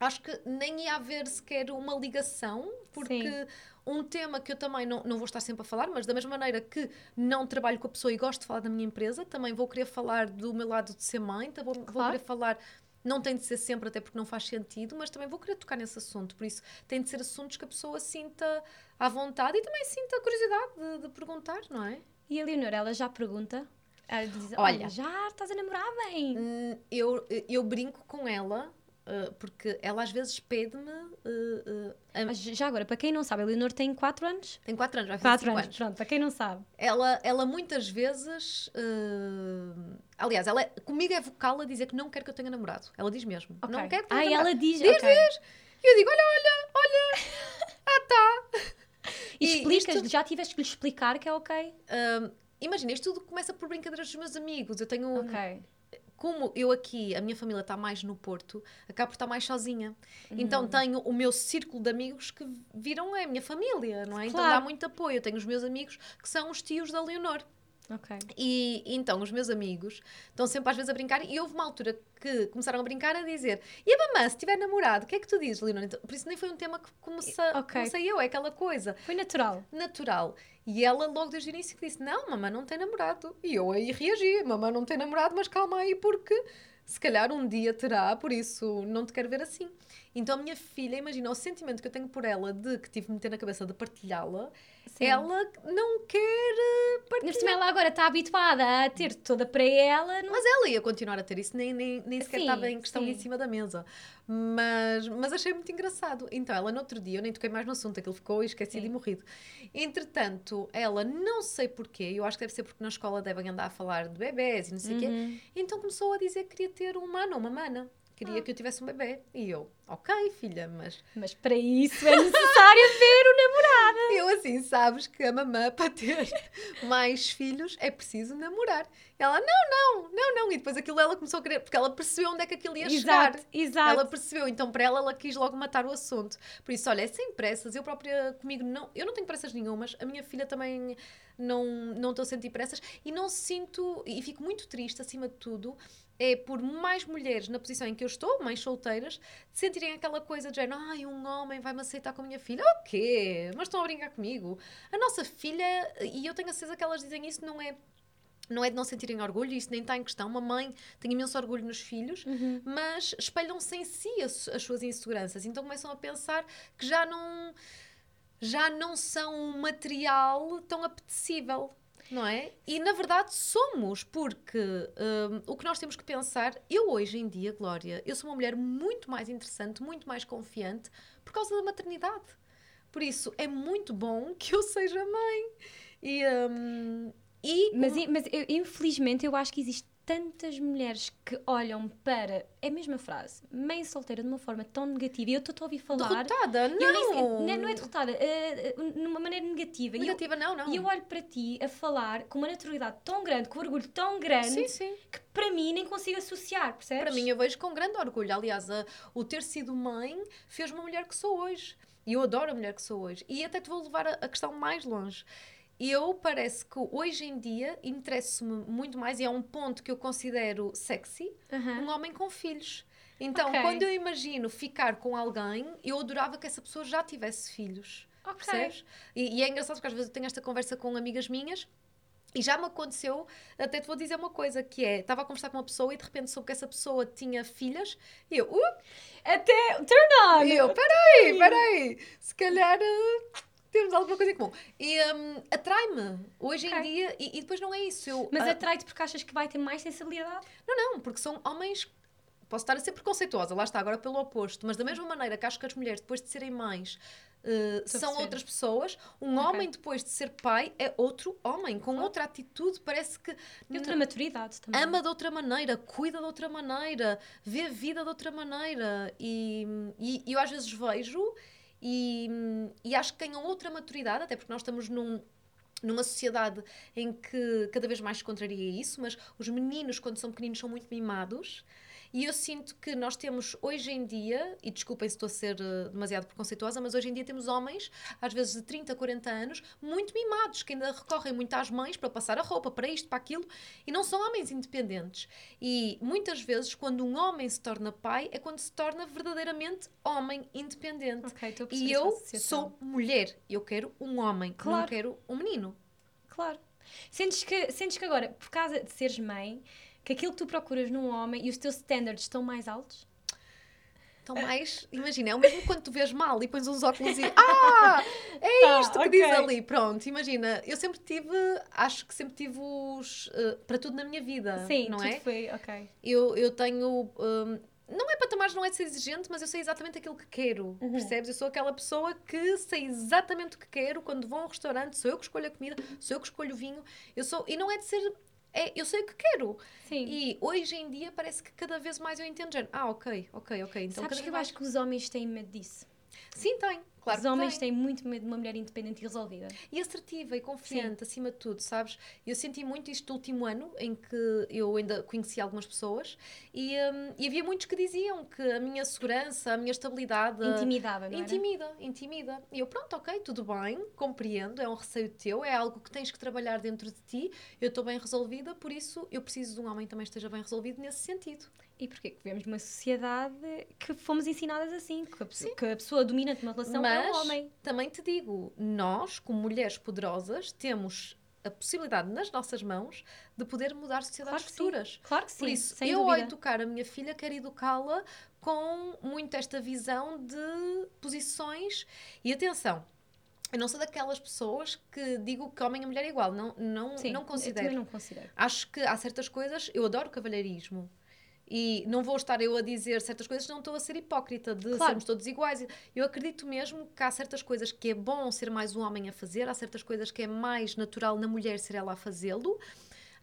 acho que nem ia haver sequer uma ligação, porque Sim. um tema que eu também não, não vou estar sempre a falar, mas da mesma maneira que não trabalho com a pessoa e gosto de falar da minha empresa, também vou querer falar do meu lado de ser mãe, então vou, vou Claro. querer falar. Não tem de ser sempre, até porque não faz sentido, mas também vou querer tocar nesse assunto. Por isso, tem de ser assuntos que a pessoa sinta à vontade e também sinta a curiosidade de, de perguntar, não é? E a Leonor, ela já pergunta? Ela diz: Olha. Olha, já estás a namorar bem. Hum, Eu, eu brinco com ela, uh, porque ela às vezes pede-me. uh, uh, Mas já agora, para quem não sabe, a Leonor tem 4 anos? tem 4 anos, vai fazer 4 cinco anos, anos. pronto, para quem não sabe. Ela, ela muitas vezes. aliás, ela é- comigo é vocal a dizer que não quer que eu tenha namorado. Ela diz mesmo. Ok. Não quer que tenha Ah, namorado. ela diz. Diz, ok. E eu digo: olha, olha, olha. Ah, tá. E E explicas, isto- já tiveste que lhe explicar que é ok? Um, imagina, isto tudo começa por brincadeiras dos meus amigos. Eu tenho. Ok. Como eu aqui, a minha família está mais no Porto, acabo por estar mais sozinha. Então Uhum. tenho o meu círculo de amigos que viram a minha família, não é? Então Claro. dá muito apoio. Eu tenho os meus amigos que são os tios da Leonor. Ok. E então os meus amigos estão sempre às vezes a brincar e houve uma altura que começaram a brincar a dizer e a mamã, se tiver namorado, o que é que tu dizes, Leonor? Então, por isso nem foi um tema que comecei, Ok. comecei eu, é aquela coisa Foi natural. natural. E ela logo desde o início disse, não, mamã não tem namorado. E eu aí reagi, mamã não tem namorado, mas calma aí porque se calhar um dia terá, por isso não te quero ver assim. Então a minha filha, imagina o sentimento que eu tenho por ela de que tive de meter na cabeça de partilhá-la, Sim. ela não quer eh, partilhar. cima ela agora está habituada a ter toda para ela. Não... Mas ela ia continuar a ter isso, nem, nem, nem sequer Sim, estava em questão sim. em cima da mesa. Mas, mas achei muito engraçado. Então, ela no outro dia, eu nem toquei mais no assunto, aquilo ficou esquecido e morrido. Entretanto, ela, não sei porquê, eu acho que deve ser porque na escola devem andar a falar de bebés e não sei o quê, Uhum. então começou a dizer que queria ter um mano, uma mana. Queria Ah. que eu tivesse um bebê. E eu, ok, filha, mas Mas para isso é necessário ver o namorado. eu assim, sabes que a mamã para ter mais filhos é preciso namorar. Ela, não, não, não, não. E depois aquilo ela começou a querer, porque ela percebeu onde é que aquilo ia chegar. Exato, exato. Ela percebeu, então para ela ela quis logo matar o assunto. Por isso, olha, é sem pressas. Eu própria comigo não, eu não tenho pressas nenhumas. A minha filha também não não estou a sentir pressas e não sinto e fico muito triste acima de tudo. É por mais mulheres na posição em que eu estou, mais solteiras, de sentirem aquela coisa de género, ai, um homem vai-me aceitar com a minha filha. O quê? Mas estão a brincar comigo. A nossa filha, e eu tenho a certeza que elas dizem isso, não é não é de não sentirem orgulho, isso nem está em questão. Uma mãe tem imenso orgulho nos filhos, Uhum. mas espelham-se em si as, as suas inseguranças. Então começam a pensar que já não, já não são um material tão apetecível. Não é? E na verdade somos, porque hum, o que nós temos que pensar, eu hoje em dia, Glória, eu sou uma mulher muito mais interessante, muito mais confiante por causa da maternidade. Por isso é muito bom que eu seja mãe. E, hum, e Mas, mas eu- infelizmente eu acho que existe tantas mulheres que olham para é a mesma frase, mãe solteira de uma forma tão negativa e eu estou a ouvir falar. derrotada, eu nem não. não, não é derrotada, eh, numa maneira negativa. E eu- Negativa, não, não. E eu olho para ti a falar com uma naturalidade tão grande, com um orgulho tão grande, Sim, sim. que para mim nem consigo associar, percebes? Para mim, eu vejo com grande orgulho. Aliás, a- o ter sido mãe fez uma mulher que sou hoje. E eu adoro a mulher que sou hoje. E até te vou levar a, a questão mais longe. Eu parece que hoje em dia interesso-me muito mais, e é um ponto que eu considero sexy, Aham. um homem com filhos. Então, Ok. quando eu imagino ficar com alguém, eu adorava que essa pessoa já tivesse filhos. Ok. Percebes? E, e é engraçado porque às vezes eu tenho esta conversa com amigas minhas e já me aconteceu, até te vou dizer uma coisa, que é, estava a conversar com uma pessoa e de repente soube que essa pessoa tinha filhas e eu, uh, Até turn on! e eu, peraí, peraí, se calhar uh, temos alguma coisa em comum. E um, atrai-me, hoje em Ok. dia, e, e depois não é isso, eu... Mas ah, atrai-te porque achas que vai ter mais sensibilidade? não, não, porque são homens. Posso estar a ser preconceituosa, lá está, agora pelo oposto, mas da mesma maneira que acho que as mulheres, depois de serem mães, a são outras pessoas, um Ok. homem, depois de ser pai, é outro homem, com Claro. outra atitude, parece que E outra maturidade também. ama de outra maneira, cuida de outra maneira, vê a vida de outra maneira. E, e, e eu às vezes vejo e, e acho que ganham outra maturidade, até porque nós estamos num. Numa sociedade em que cada vez mais se contraria isso, mas os meninos, quando são pequeninos, são muito mimados. E eu sinto que nós temos hoje em dia, e desculpem se estou a ser eh, demasiado preconceituosa, mas hoje em dia temos homens, às vezes de 30, 40 anos, muito mimados, que ainda recorrem muito às mães para passar a roupa, para isto, para aquilo, e não são homens independentes. E muitas vezes, quando um homem se torna pai, é quando se torna verdadeiramente homem independente. Ok, estou a perceber E eu sou mulher, eu quero um homem, não Claro. quero um menino. Claro. Sentes que, sentes que agora, por causa de seres mãe, que aquilo que tu procuras num homem e os teus standards estão mais altos? Então, mais, imagina, é o mesmo quando tu vês mal e pões uns óculos e ah, é Tá, isto que ok. diz ali. Pronto, imagina, eu sempre tive, acho que sempre tive os eh, para tudo na minha vida, Sim, não tudo é? foi, ok. Eu, eu tenho. hum, não é patamares, não é de ser exigente, mas eu sei exatamente aquilo que quero. Uhum. Percebes? Eu sou aquela pessoa que sei exatamente o que quero. Quando vou a um restaurante, sou eu que escolho a comida, sou eu que escolho o vinho. Eu sou, e não é de ser. É, eu sei o que quero. Sim. E hoje em dia parece que cada vez mais eu entendo. Ah, ok, ok, ok. Então Sabes que eu acho que os homens têm medo disso. Sim, tem, Claro Os homens têm muito medo de uma mulher independente e resolvida. E assertiva e confiante, acima de tudo, sabes? Eu senti muito isto do último ano, em que eu ainda conheci algumas pessoas, e, hum, e havia muitos que diziam que a minha segurança, a minha estabilidade. Intimidava, não era? Intimida, intimida. E eu, pronto, ok, tudo bem, compreendo, é um receio teu, é algo que tens que trabalhar dentro de ti, eu estou bem resolvida, por isso eu preciso de um homem que também esteja bem resolvido nesse sentido. E porquê? Que vivemos numa sociedade que fomos ensinadas assim, que a pessoa, que a pessoa dominante numa relação é Mas o homem. também te digo, nós, como mulheres poderosas, temos a possibilidade nas nossas mãos de poder mudar sociedades Claro que sim. futuras. Claro que sim, Por isso, sem eu ao dúvida. educar a minha filha, quero educá-la com muito esta visão de posições. E atenção, eu não sou daquelas pessoas que digo que homem e mulher é igual. Não, não, Sim, não Eu considero. também não considero. Acho que há certas coisas, eu adoro cavalheirismo. E não vou estar eu a dizer certas coisas, não estou a ser hipócrita de Claro. sermos todos iguais. Eu acredito mesmo que há certas coisas que é bom ser mais um homem a fazer, há certas coisas que é mais natural na mulher ser ela a fazê-lo.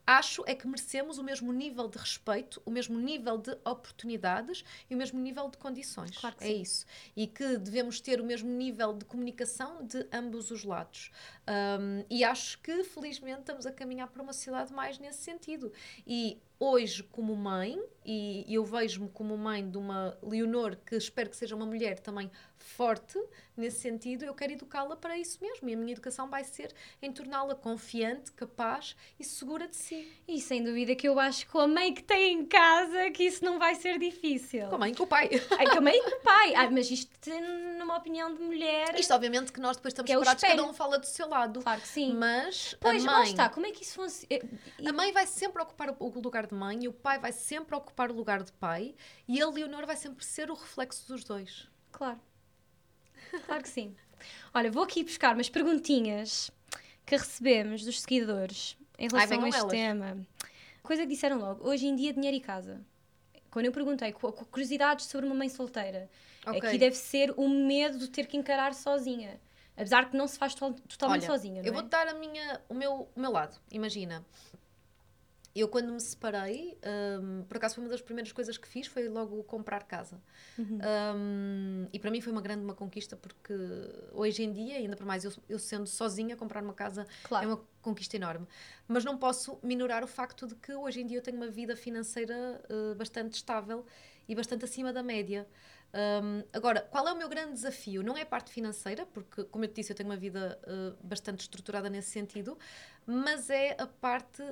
Acho é que merecemos o mesmo nível de respeito, o mesmo nível de oportunidades e o mesmo nível de condições. Claro que é sim. isso. E que devemos ter o mesmo nível de comunicação de ambos os lados. Um, e acho que, felizmente, estamos a caminhar para uma sociedade mais nesse sentido. E hoje, como mãe, e eu vejo-me como mãe de uma Leonor que espero que seja uma mulher também forte nesse sentido, eu quero educá-la para isso mesmo. E a minha educação vai ser em torná-la confiante, capaz e segura de si. E sem dúvida que eu acho que com a mãe que tem em casa que isso não vai ser difícil. Com a mãe e com o pai. Ai, com a mãe e com o pai. Ai, mas isto numa opinião de mulher. Isto, obviamente, que nós depois estamos Que é espelho. cada um fala do seu lado. Claro que sim. Mas Pois, a lá mãe, está. Como é que isso funciona? a mãe vai sempre ocupar o o lugar de mãe e o pai vai sempre ocupar o lugar de pai e a Leonor vai sempre ser o reflexo dos dois. Claro. Claro que sim. Olha, vou aqui buscar umas perguntinhas que recebemos dos seguidores em relação venham a este elas. tema. Coisa que disseram logo, hoje em dia dinheiro e casa. Quando eu perguntei cu- cu- curiosidades sobre uma mãe solteira, Ok. aqui deve ser o medo de ter que encarar sozinha. Apesar que não se faz to- totalmente Olha, sozinha, não eu é? vou-te dar a minha, o, meu, o meu lado. Imagina, eu quando me separei, hum, por acaso foi uma das primeiras coisas que fiz, foi logo comprar casa. Uhum. Hum, e para mim foi uma grande uma conquista, porque hoje em dia, ainda por mais eu, eu sendo sozinha, comprar uma casa Claro. é uma conquista enorme. Mas não posso minorar o facto de que hoje em dia eu tenho uma vida financeira eh, bastante estável e bastante acima da média. Um, agora, qual é o meu grande desafio? Não é a parte financeira, porque, como eu te disse, eu tenho uma vida eh, bastante estruturada nesse sentido, mas é a parte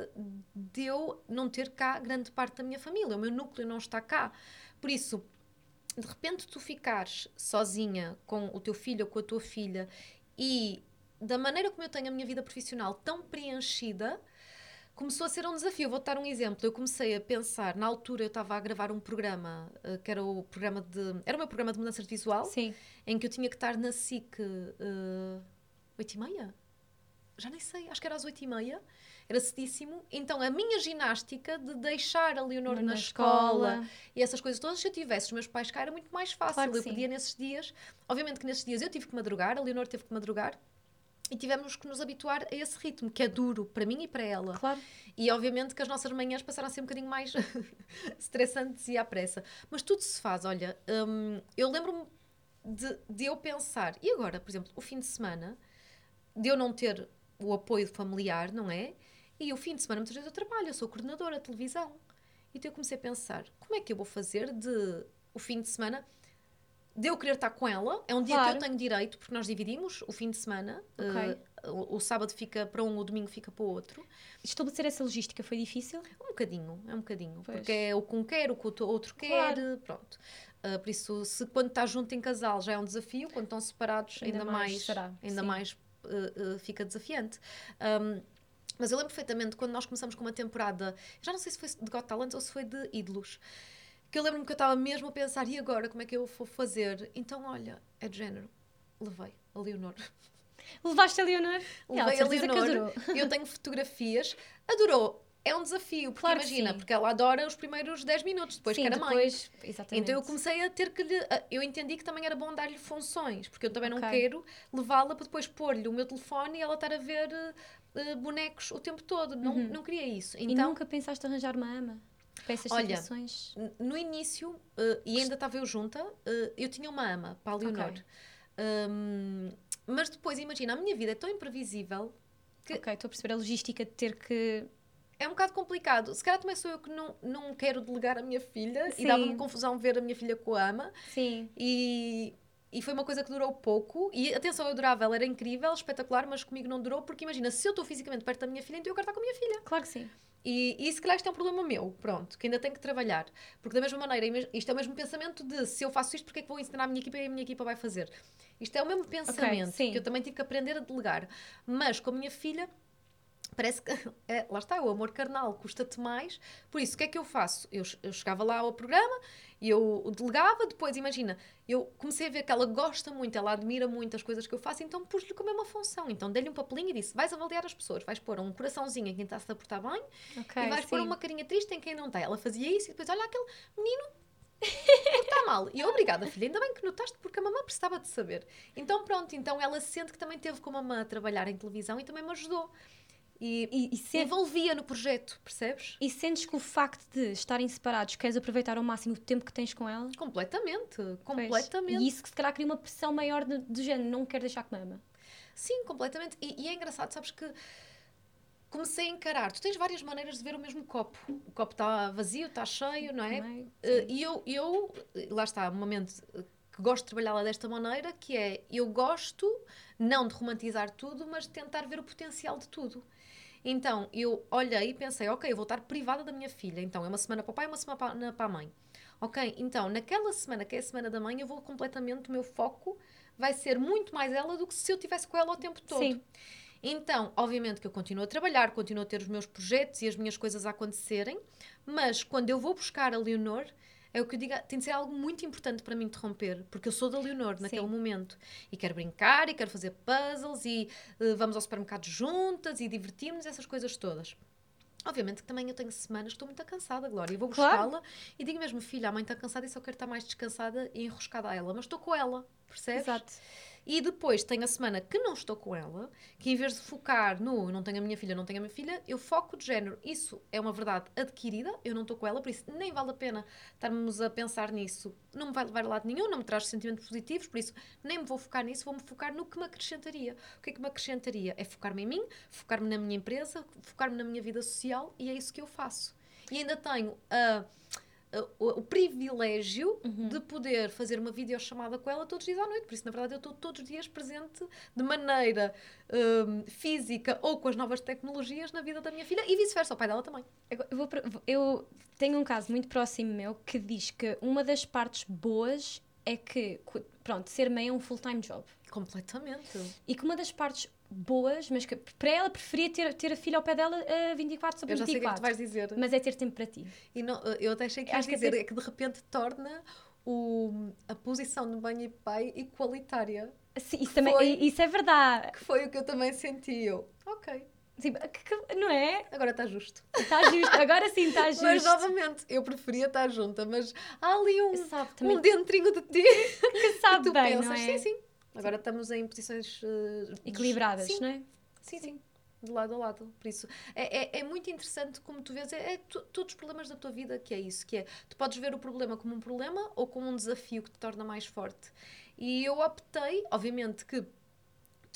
de eu não ter cá grande parte da minha família. O meu núcleo não está cá. Por isso, de repente tu ficares sozinha com o teu filho ou com a tua filha e da maneira como eu tenho a minha vida profissional tão preenchida, começou a ser um desafio. Vou-te dar um exemplo. Eu comecei a pensar, na altura eu estava a gravar um programa, eh, que era o programa de. Era o meu programa de mudança visual, Sim. em que eu tinha que estar na SIC uh, 8 e meia? Já nem sei, acho que era às 8 e meia. Era cedíssimo. Então a minha ginástica de deixar a Leonor na, Na escola, escola. e essas coisas todas, se eu tivesse os meus pais cá, era muito mais fácil. Claro eu sim. podia nesses dias. Obviamente que nesses dias eu tive que madrugar, a Leonor teve que madrugar. E tivemos que nos habituar a esse ritmo, que é duro para mim e para ela. Claro. E obviamente que as nossas manhãs passaram a ser um bocadinho mais estressantes e à pressa. Mas tudo se faz, olha, hum, eu lembro-me de, de eu pensar, e agora, por exemplo, o fim de semana, de eu não ter o apoio familiar, não é? E o fim de semana, muitas vezes eu trabalho, eu sou coordenadora de televisão. Então eu comecei a pensar, como é que eu vou fazer de o fim de semana de eu querer estar com ela, é um dia que Claro. eu tenho direito, porque nós dividimos o fim de semana. Ok. eh, o, o sábado fica para um, o domingo fica para o outro. Estabelecer essa logística foi difícil? Um bocadinho, é um bocadinho. Pois. Porque é o que um quer, o que o outro quer, pronto. Ah, por isso, se quando está junto em casal já é um desafio, quando estão separados ainda, Ainda mais, mais será, ainda sim. mais ah, fica desafiante. Ahm, mas eu lembro perfeitamente quando nós começamos com uma temporada, já não sei se foi de Got Talent ou se foi de Ídolos, que eu lembro-me que eu estava mesmo a pensar, e agora, como é que eu vou fazer? Então, olha, é de género, levei a Leonor. Levaste a Leonor? E ela, Levei a Leonor, eu tenho fotografias, adorou. É um desafio, porque Claro imagina, porque ela adora os primeiros 10 minutos, depois Sim, que era mãe. depois, exatamente. Então eu comecei a ter que lhe. Eu entendi que também era bom dar-lhe funções, porque eu também não quero levá-la para depois pôr-lhe o meu telefone e ela estar a ver eh, bonecos o tempo todo. Não, não queria isso. E Então, nunca pensaste arranjar uma ama para essas Olha, situações? no início, eh, e ainda estava eu junta, eh, eu tinha uma ama para a Leonor. Ok. Hum, mas depois, imagina, a minha vida é tão imprevisível que Ok, estou a perceber a logística de ter que. é um bocado complicado. Se calhar também sou eu que não, não quero delegar a minha filha Sim. e dava-me confusão ver a minha filha com a ama. Sim. E, e foi uma coisa que durou pouco. E atenção, eu adorava, ela era incrível, espetacular, mas comigo não durou, porque imagina, se eu estou fisicamente perto da minha filha, então eu quero estar com a minha filha. Claro que sim. E, e se calhar isto é um problema meu, pronto, que ainda tenho que trabalhar. Porque da mesma maneira, ime- isto é o mesmo pensamento de se eu faço isto, porque é que vou ensinar à minha equipa e a minha equipa vai fazer? Isto é o mesmo pensamento sim. que eu também tive que aprender a delegar. Mas com a minha filha, parece que, é, lá está, o amor carnal custa-te mais. Por isso, o que é que eu faço? Eu, eu chegava lá ao programa, eu o delegava, depois, imagina, eu comecei a ver que ela gosta muito, ela admira muito as coisas que eu faço, então pus-lhe como é uma função. Então dei-lhe um papelinho e disse: vais avaliar as pessoas, vais pôr um coraçãozinho em quem está-se a portar bem Ok. e vais pôr sim. uma carinha triste em quem não está. Ela fazia isso e depois, olha aquele menino. Está mal. E eu, obrigada, filha. Ainda bem que notaste, porque a mamã precisava de saber. Então, pronto. Então, ela sente que também teve com a mamã a trabalhar em televisão e também me ajudou. E, E, e, se envolvia no projeto, percebes? e sentes que o facto de estarem separados queres aproveitar ao máximo o tempo que tens com ela? Completamente. Pois. Completamente. E isso que se calhar cria uma pressão maior de, de género, não quero deixar que mama. Sim, completamente. E, e é engraçado, sabes que comecei a encarar. Tu tens várias maneiras de ver o mesmo copo. O copo está vazio, está cheio, não é? Também, Eh, E eu, eu, eh, lá está, um momento que gosto de trabalhá-la desta maneira, que é, eu gosto, não de romantizar tudo, mas de tentar ver o potencial de tudo. Então, eu olhei e pensei, ok, eu vou estar privada da minha filha. Então, é uma semana para o pai e uma semana para a mãe. Ok, então, naquela semana, que é a semana da mãe, eu vou completamente, o meu foco vai ser muito mais ela do que se eu tivesse com ela o tempo todo. Sim. Então, obviamente que eu continuo a trabalhar, continuo a ter os meus projetos e as minhas coisas a acontecerem, mas quando eu vou buscar a Leonor, é o que eu digo, tem de ser algo muito importante para mim interromper, porque eu sou da Leonor naquele Sim. momento e quero brincar e quero fazer puzzles e eh, vamos ao supermercado juntas e divertimos, essas coisas todas. Obviamente que também eu tenho semanas que estou muito cansada, Glória. Eu vou Claro. buscá-la e digo mesmo, filha, a mãe está cansada e só quero estar mais descansada e enroscada a ela. Mas estou com ela, percebes? Exato. E depois tenho a semana que não estou com ela, que em vez de focar no não tenho a minha filha, não tenho a minha filha, eu foco de género. Isso é uma verdade adquirida, eu não estou com ela, por isso nem vale a pena estarmos a pensar nisso. Não me vai levar a lado nenhum, não me traz sentimentos positivos, por isso nem me vou focar nisso, vou-me focar no que me acrescentaria. O que é que me acrescentaria? É focar-me em mim, focar-me na minha empresa, focar-me na minha vida social e é isso que eu faço. E ainda tenho a o, o privilégio de poder fazer uma videochamada com ela todos os dias à noite. Por isso, na verdade, eu estou todos os dias presente de maneira hum, física ou com as novas tecnologias na vida da minha filha e vice-versa, o pai dela também. Eu, vou eu tenho um caso muito próximo meu que diz que uma das partes boas é que, pronto, ser mãe é um full-time job. Completamente. E que uma das partes boas, mas que para ela preferia ter, ter a filha ao pé dela a 24 sobre Eu já sei o que é que 24. tu vais dizer. Mas é ter tempo para ti. E não, eu até achei que Acho que dizer até- é que de repente torna o, a posição de mãe e pai igualitária. Sim, isso, também, Foi. isso é verdade. Que foi o que eu também senti. Eu, ok, Tipo, que- não é? agora está justo. Está justo. Agora sim está justo. Mas novamente, eu preferia estar junta, mas há ali um, Sabe, um dentrinho de ti que sabe que tu bem, pensas, é? sim, sim. Agora estamos em posições eh, Equilibradas, sim, não é? Sim, sim. De lado a lado. Por isso, é, é, é muito interessante como tu vês, é, é tu- todos os problemas da tua vida que é isso, que é, tu podes ver o problema como um problema ou como um desafio que te torna mais forte. E eu optei, obviamente que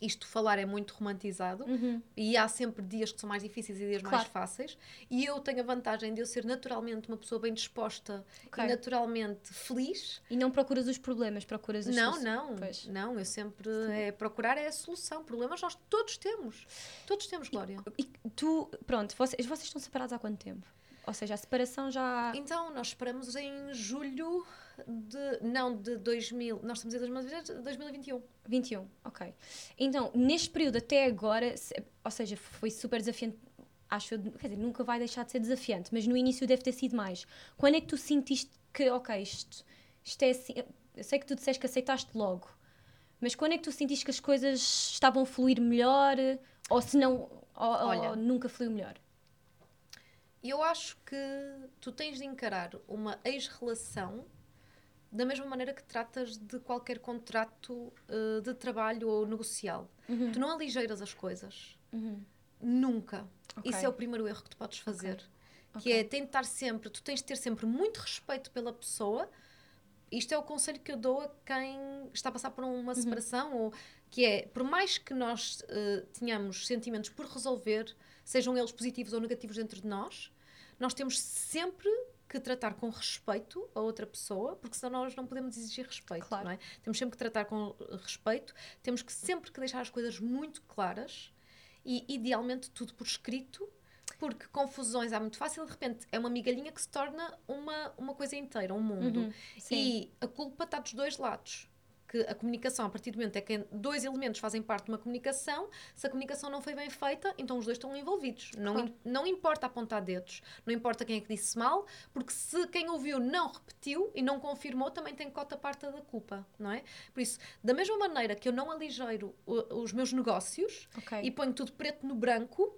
isto falar é muito romantizado Uhum. e há sempre dias que são mais difíceis e dias mais Claro. fáceis e eu tenho a vantagem de eu ser naturalmente uma pessoa bem disposta Ok. e naturalmente feliz E não procuras os problemas, procuras as não, soluções. não, Pois. não, eu sempre é procurar é a solução. Problemas nós todos temos. Todos temos, Glória. E tu, pronto, vocês, vocês estão separados há quanto tempo? Ou seja, a separação já. Então, nós esperamos em julho de. Não, de 2000. Nós estamos em 2020, 2021. 21, ok. Então, neste período até agora, ou seja, foi super desafiante. Acho, eu, quer dizer, nunca vai deixar de ser desafiante, mas no início deve ter sido mais. Quando é que tu sentiste que, ok, isto, isto é assim. Eu sei que tu disseste que aceitaste logo, mas quando é que tu sentiste que as coisas estavam a fluir melhor? Ou se não, ou, ou Olha. nunca fluiu melhor? Eu acho que tu tens de encarar uma ex-relação da mesma maneira que tratas de qualquer contrato eh, de trabalho ou negocial. Tu não aligeiras as coisas. Nunca. Ok. Isso é o primeiro erro que tu podes fazer. Que Ok. é tentar sempre, tu tens de ter sempre muito respeito pela pessoa, isto é o conselho que eu dou a quem está a passar por uma separação, ou que é, por mais que nós uh, tenhamos sentimentos por resolver, sejam eles positivos ou negativos dentro de nós, nós temos sempre que tratar com respeito a outra pessoa, porque senão nós não podemos exigir respeito, Claro. não é? Temos sempre que tratar com respeito, temos que sempre que deixar as coisas muito claras e idealmente tudo por escrito, porque confusões há muito fácil, de repente é uma migalhinha que se torna uma, uma coisa inteira, um mundo. Uhum. E a culpa está dos dois lados. Que a comunicação, a partir do momento é que dois elementos fazem parte de uma comunicação, se a comunicação não foi bem feita, então os dois estão envolvidos. Não, Claro. não importa apontar dedos, não importa quem é que disse mal, porque se quem ouviu não repetiu e não confirmou, também tem cota parte da culpa, não é? Por isso, da mesma maneira que eu não aligeiro os meus negócios, Ok. e ponho tudo preto no branco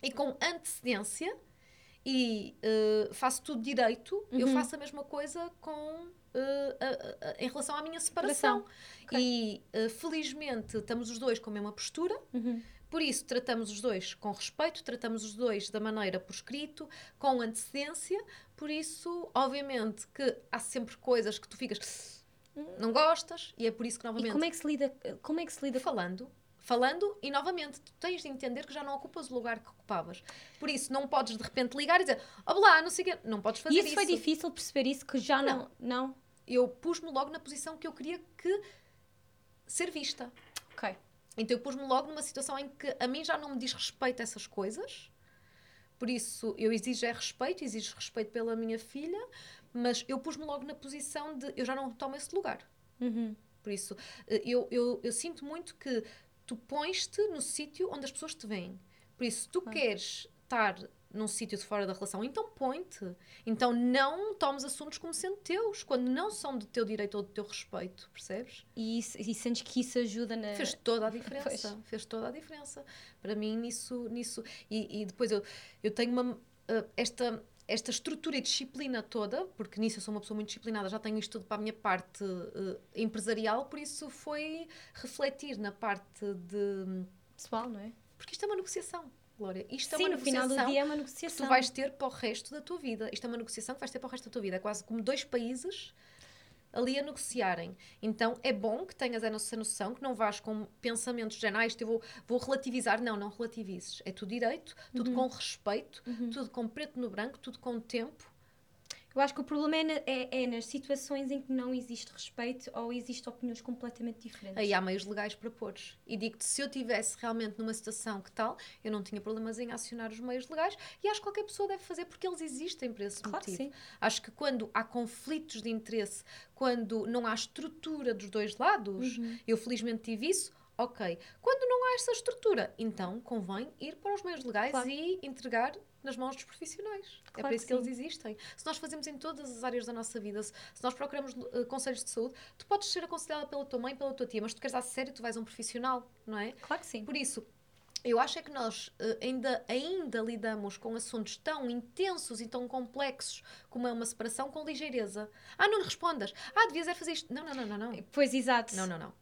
e com antecedência e eh, faço tudo direito, eu Uhum. faço a mesma coisa com a- a- em relação à minha separação. Ok. E eh, felizmente estamos os dois com a mesma postura. Uhum. Por isso, tratamos os dois com respeito, tratamos os dois da maneira por escrito, com antecedência. Por isso, obviamente, que há sempre coisas que tu ficas não gostas, e é por isso que, E novamente, como é que se lida, como é que se lida falando, falando e novamente tu tens de entender que já não ocupas o lugar que ocupavas. Por isso não podes de repente ligar e dizer, olá, não sei o quê, não podes fazer E isso. isso foi difícil perceber isso que já não. Não? Eu pus-me logo na posição que eu queria que ser vista. Ok. Então eu pus-me logo numa situação em que a mim já não me diz respeito a essas coisas. Por isso eu exijo é respeito, exijo respeito pela minha filha, mas eu pus-me logo na posição de eu já não tomo esse lugar. Uhum. Por isso, eh, eu, eu, eu sinto muito que tu pões-te no sítio onde as pessoas te veem. Por isso, se tu Claro. queres estar num sítio de fora da relação, então põe-te. Então não tomes assuntos como sendo teus, quando não são do teu direito ou do teu respeito, percebes? E, isso, e sentes que isso ajuda na. Fez toda a diferença. Pois. Fez toda a diferença. Para mim, nisso. nisso e, e depois eu, eu tenho uma. eh, esta, esta estrutura e disciplina toda, porque nisso eu sou uma pessoa muito disciplinada, já tenho isto tudo para a minha parte eh, empresarial, por isso foi refletir na parte de. Pessoal, não é? Porque isto é uma negociação, Glória. Isto é Sim, uma no final do negociação dia é uma que negociação. tu vais ter para o resto da tua vida. Isto é uma negociação que vais ter para o resto da tua vida. É quase como dois países ali a negociarem. Então é bom que tenhas essa noção, que não vás com pensamentos de ah, isto eu vou, vou relativizar. Não, não relativizes. É tudo direito, tudo Uhum. com respeito, tudo com preto no branco, tudo com tempo. Eu acho que o problema é, na- é- é nas situações em que não existe respeito ou existe opiniões completamente diferentes. Aí há meios legais para pôres. E digo-te, se eu tivesse realmente numa situação que tal, eu não tinha problemas em acionar os meios legais e acho que qualquer pessoa deve fazer porque eles existem para esse Claro que motivo. sim. Acho que quando há conflitos de interesse, quando não há estrutura dos dois lados, Uhum. eu felizmente tive isso, ok. Quando não há essa estrutura, então convém ir para os meios legais Claro. e entregar nas mãos dos profissionais. é Claro para que isso que, eles sim. existem. Se nós fazemos em todas as áreas da nossa vida, se, se nós procuramos eh, conselhos de saúde, tu podes ser aconselhada pela tua mãe, pela tua tia, mas tu queres dar sério, tu vais a um profissional, não é? Claro que sim. Por isso, eu acho é que nós eh, ainda, ainda lidamos com assuntos tão intensos e tão complexos como é uma separação com ligeireza. Ah, não lhe respondas. Ah, devias é fazer isto. Não, não, não, não, não. Pois, exato. Não, não, não.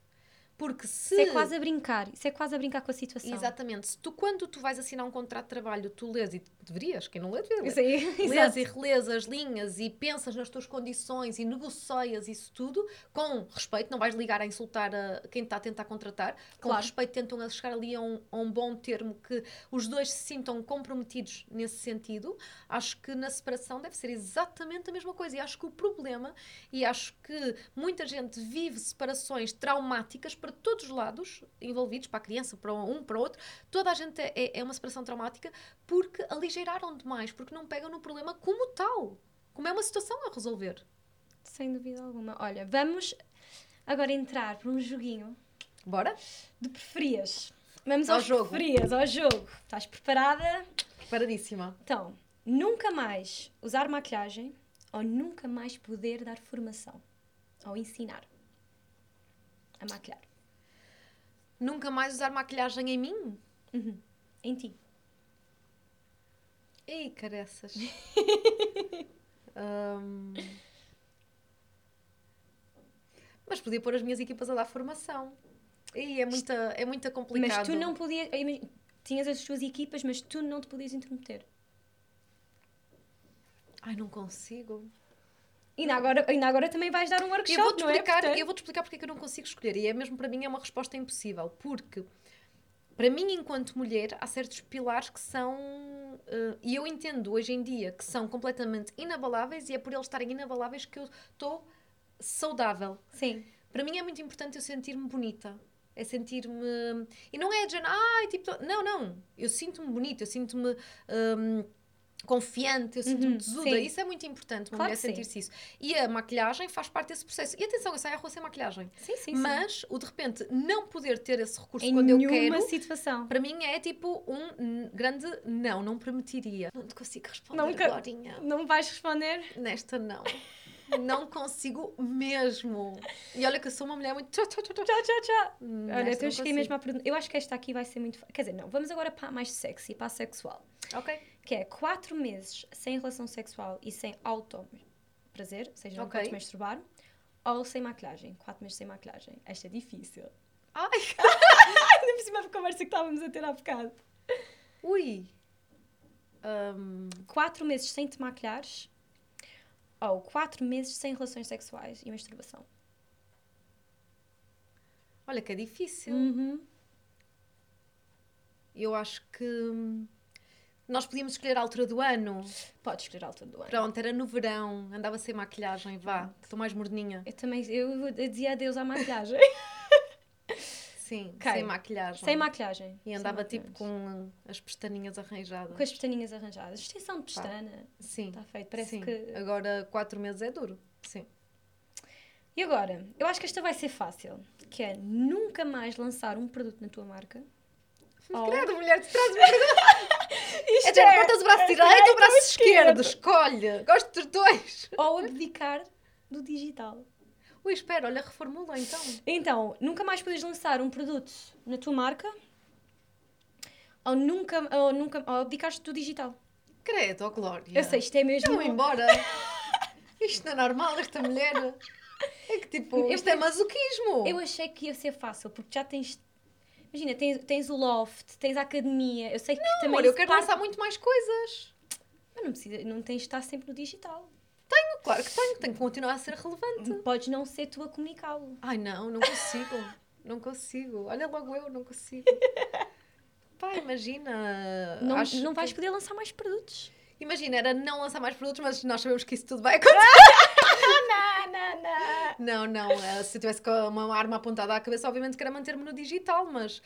Porque se... Isso é quase a brincar. Isso é quase a brincar com a situação. Exatamente. Se tu, quando tu vais assinar um contrato de trabalho, tu lês e deverias, quem não lê, devia ler. Isso aí, Lês e relês as linhas e pensas nas tuas condições e negocias isso tudo com respeito, não vais ligar a insultar a quem está a tentar contratar, com Claro. respeito tentam chegar ali a um, a um bom termo que os dois se sintam comprometidos nesse sentido. Acho que na separação deve ser exatamente a mesma coisa e acho que o problema, e acho que muita gente vive separações traumáticas para todos os lados envolvidos, para a criança, para um, para o outro, toda a gente é, é- uma separação traumática porque aligeiraram demais, porque não pegam no problema como tal. Como é uma situação a resolver. Sem dúvida alguma. Olha, vamos agora entrar para um joguinho Bora? de preferias. Vamos Ao aos jogo. preferias, ao jogo. Estás preparada? Preparadíssima. Então, nunca mais usar maquilhagem ou nunca mais poder dar formação ou ensinar a maquilhar Nunca mais usar maquilhagem em mim? em ti. Ei, careças. Hum. Mas podia pôr as minhas equipas a dar formação. Ei, é muita, é muito complicado. Mas tu não podias. Tinhas as tuas equipas, mas tu não te podias intrometer. Ai, não consigo. Ainda agora, ainda agora também vais dar um workshop, Eu vou-te não é? explicar, Portanto- eu vou-te explicar porque é que eu não consigo escolher. E é mesmo para mim é uma resposta impossível. Porque, para mim, enquanto mulher, há certos pilares que são. eh, e eu entendo hoje em dia que são completamente inabaláveis, e é por eles estarem inabaláveis que eu estou saudável. Sim. Para mim é muito importante eu sentir-me bonita. É sentir-me. E não é de género, ai, tipo. Não, não. Eu sinto-me bonita, eu sinto-me. hum, confiante, eu sinto-me Uhum, tesuda. sim. Isso é muito importante, uma Claro mulher sim. sentir-se isso. E a maquilhagem faz parte desse processo. E atenção, eu saio à rua sem maquilhagem. Sim, sim, sim. Mas o de repente não poder ter esse recurso em quando eu quero. situação. Para mim é tipo um grande não, não permitiria. Não te consigo responder, Nunca- Glorinha. Não vais responder? Nesta não. Não consigo mesmo. E olha que eu sou uma mulher muito. Tchau, tchau, tchau. Olha, Nesta então eu cheguei mesmo à pergunta. Eu acho que esta aqui vai ser muito. Quer dizer, não, vamos agora para a mais sexy, para a sexual. Ok. Que é 4 meses sem relação sexual e sem auto prazer, ou seja, não Ok. podes masturbar, ou sem maquilhagem. 4 meses sem maquilhagem. Esta é difícil. Ai, Ainda por cima da conversa que estávamos a ter há bocado. ui. Ahm, 4 meses sem te maquilhares ou 4 meses sem relações sexuais e masturbação. olha que é difícil. Uhum. Eu acho que hum, nós podíamos escolher a altura do ano. Podes escolher a altura do ano. Pronto, era no verão, andava sem maquilhagem, vá, que estou mais morninha. Eu também eu dizia adeus à maquilhagem. Sim, Ok. sem maquilhagem. sem maquilhagem. E andava tipo com as pestaninhas arranjadas. Com as pestaninhas arranjadas. Extensão de pestana. Sim. Está feito. Parece Sim. que. Agora, quatro meses é duro. Sim. E agora? Eu acho que esta vai ser fácil. Que é nunca mais lançar um produto na tua marca. Ou- Credo, mulher, tu trazes uma Isto É de cortas o braço direito ou o braço esquerdo? Escolhe. Gosto dos dois. ou abdicar do digital. Ui, espera, olha, reformula então. Então, nunca mais podes lançar um produto na tua marca ou nunca, ou nunca ou abdicaste do digital. Credo, ó Glória. Eu sei, isto é mesmo. Vou embora. Isto não é normal, esta mulher. É que tipo, Eu isto é masoquismo. Eu achei que ia ser fácil, porque já tens. Imagina, tens, tens o loft, tens a academia. Eu sei que também. Amor, eu quero parte- lançar muito mais coisas. Mas não, precisa, não tens de estar sempre no digital. Claro que tenho, tenho que continuar a ser relevante. Podes não ser tu a comunicá-lo. Ai não, não consigo. Não consigo. Olha logo eu, não consigo. Pá, imagina. Não, não que- vais poder lançar mais produtos. Imagina, era não lançar mais produtos, mas nós sabemos que isso tudo vai acontecer. Não, não, não. Não, não. eh, Se eu tivesse uma arma apontada à cabeça, obviamente que era manter-me no digital, mas.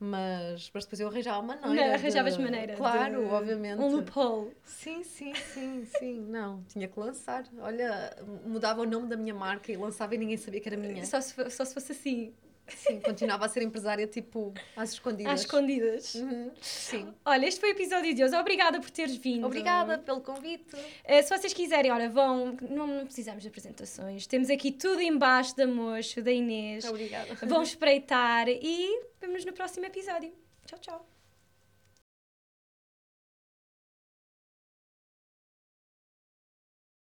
Mas, mas depois eu arranjava maneira. Não, de- arranjavas maneira. Claro, de- obviamente. Um loophole. Sim, sim, sim, sim. Não, tinha que lançar. Olha, mudava o nome da minha marca e lançava e ninguém sabia que era minha. Só se, só se fosse assim, Sim, continuava a ser empresária tipo às escondidas. às escondidas. Uhum, Sim. Olha, este foi o episódio de hoje. Obrigada por teres vindo. Obrigada pelo convite. Eh, se vocês quiserem, olha, vão. Não, não precisamos de apresentações. Temos aqui tudo embaixo da Mocho, da Inês. Obrigada. Vão espreitar e vemos no próximo episódio. Tchau, tchau.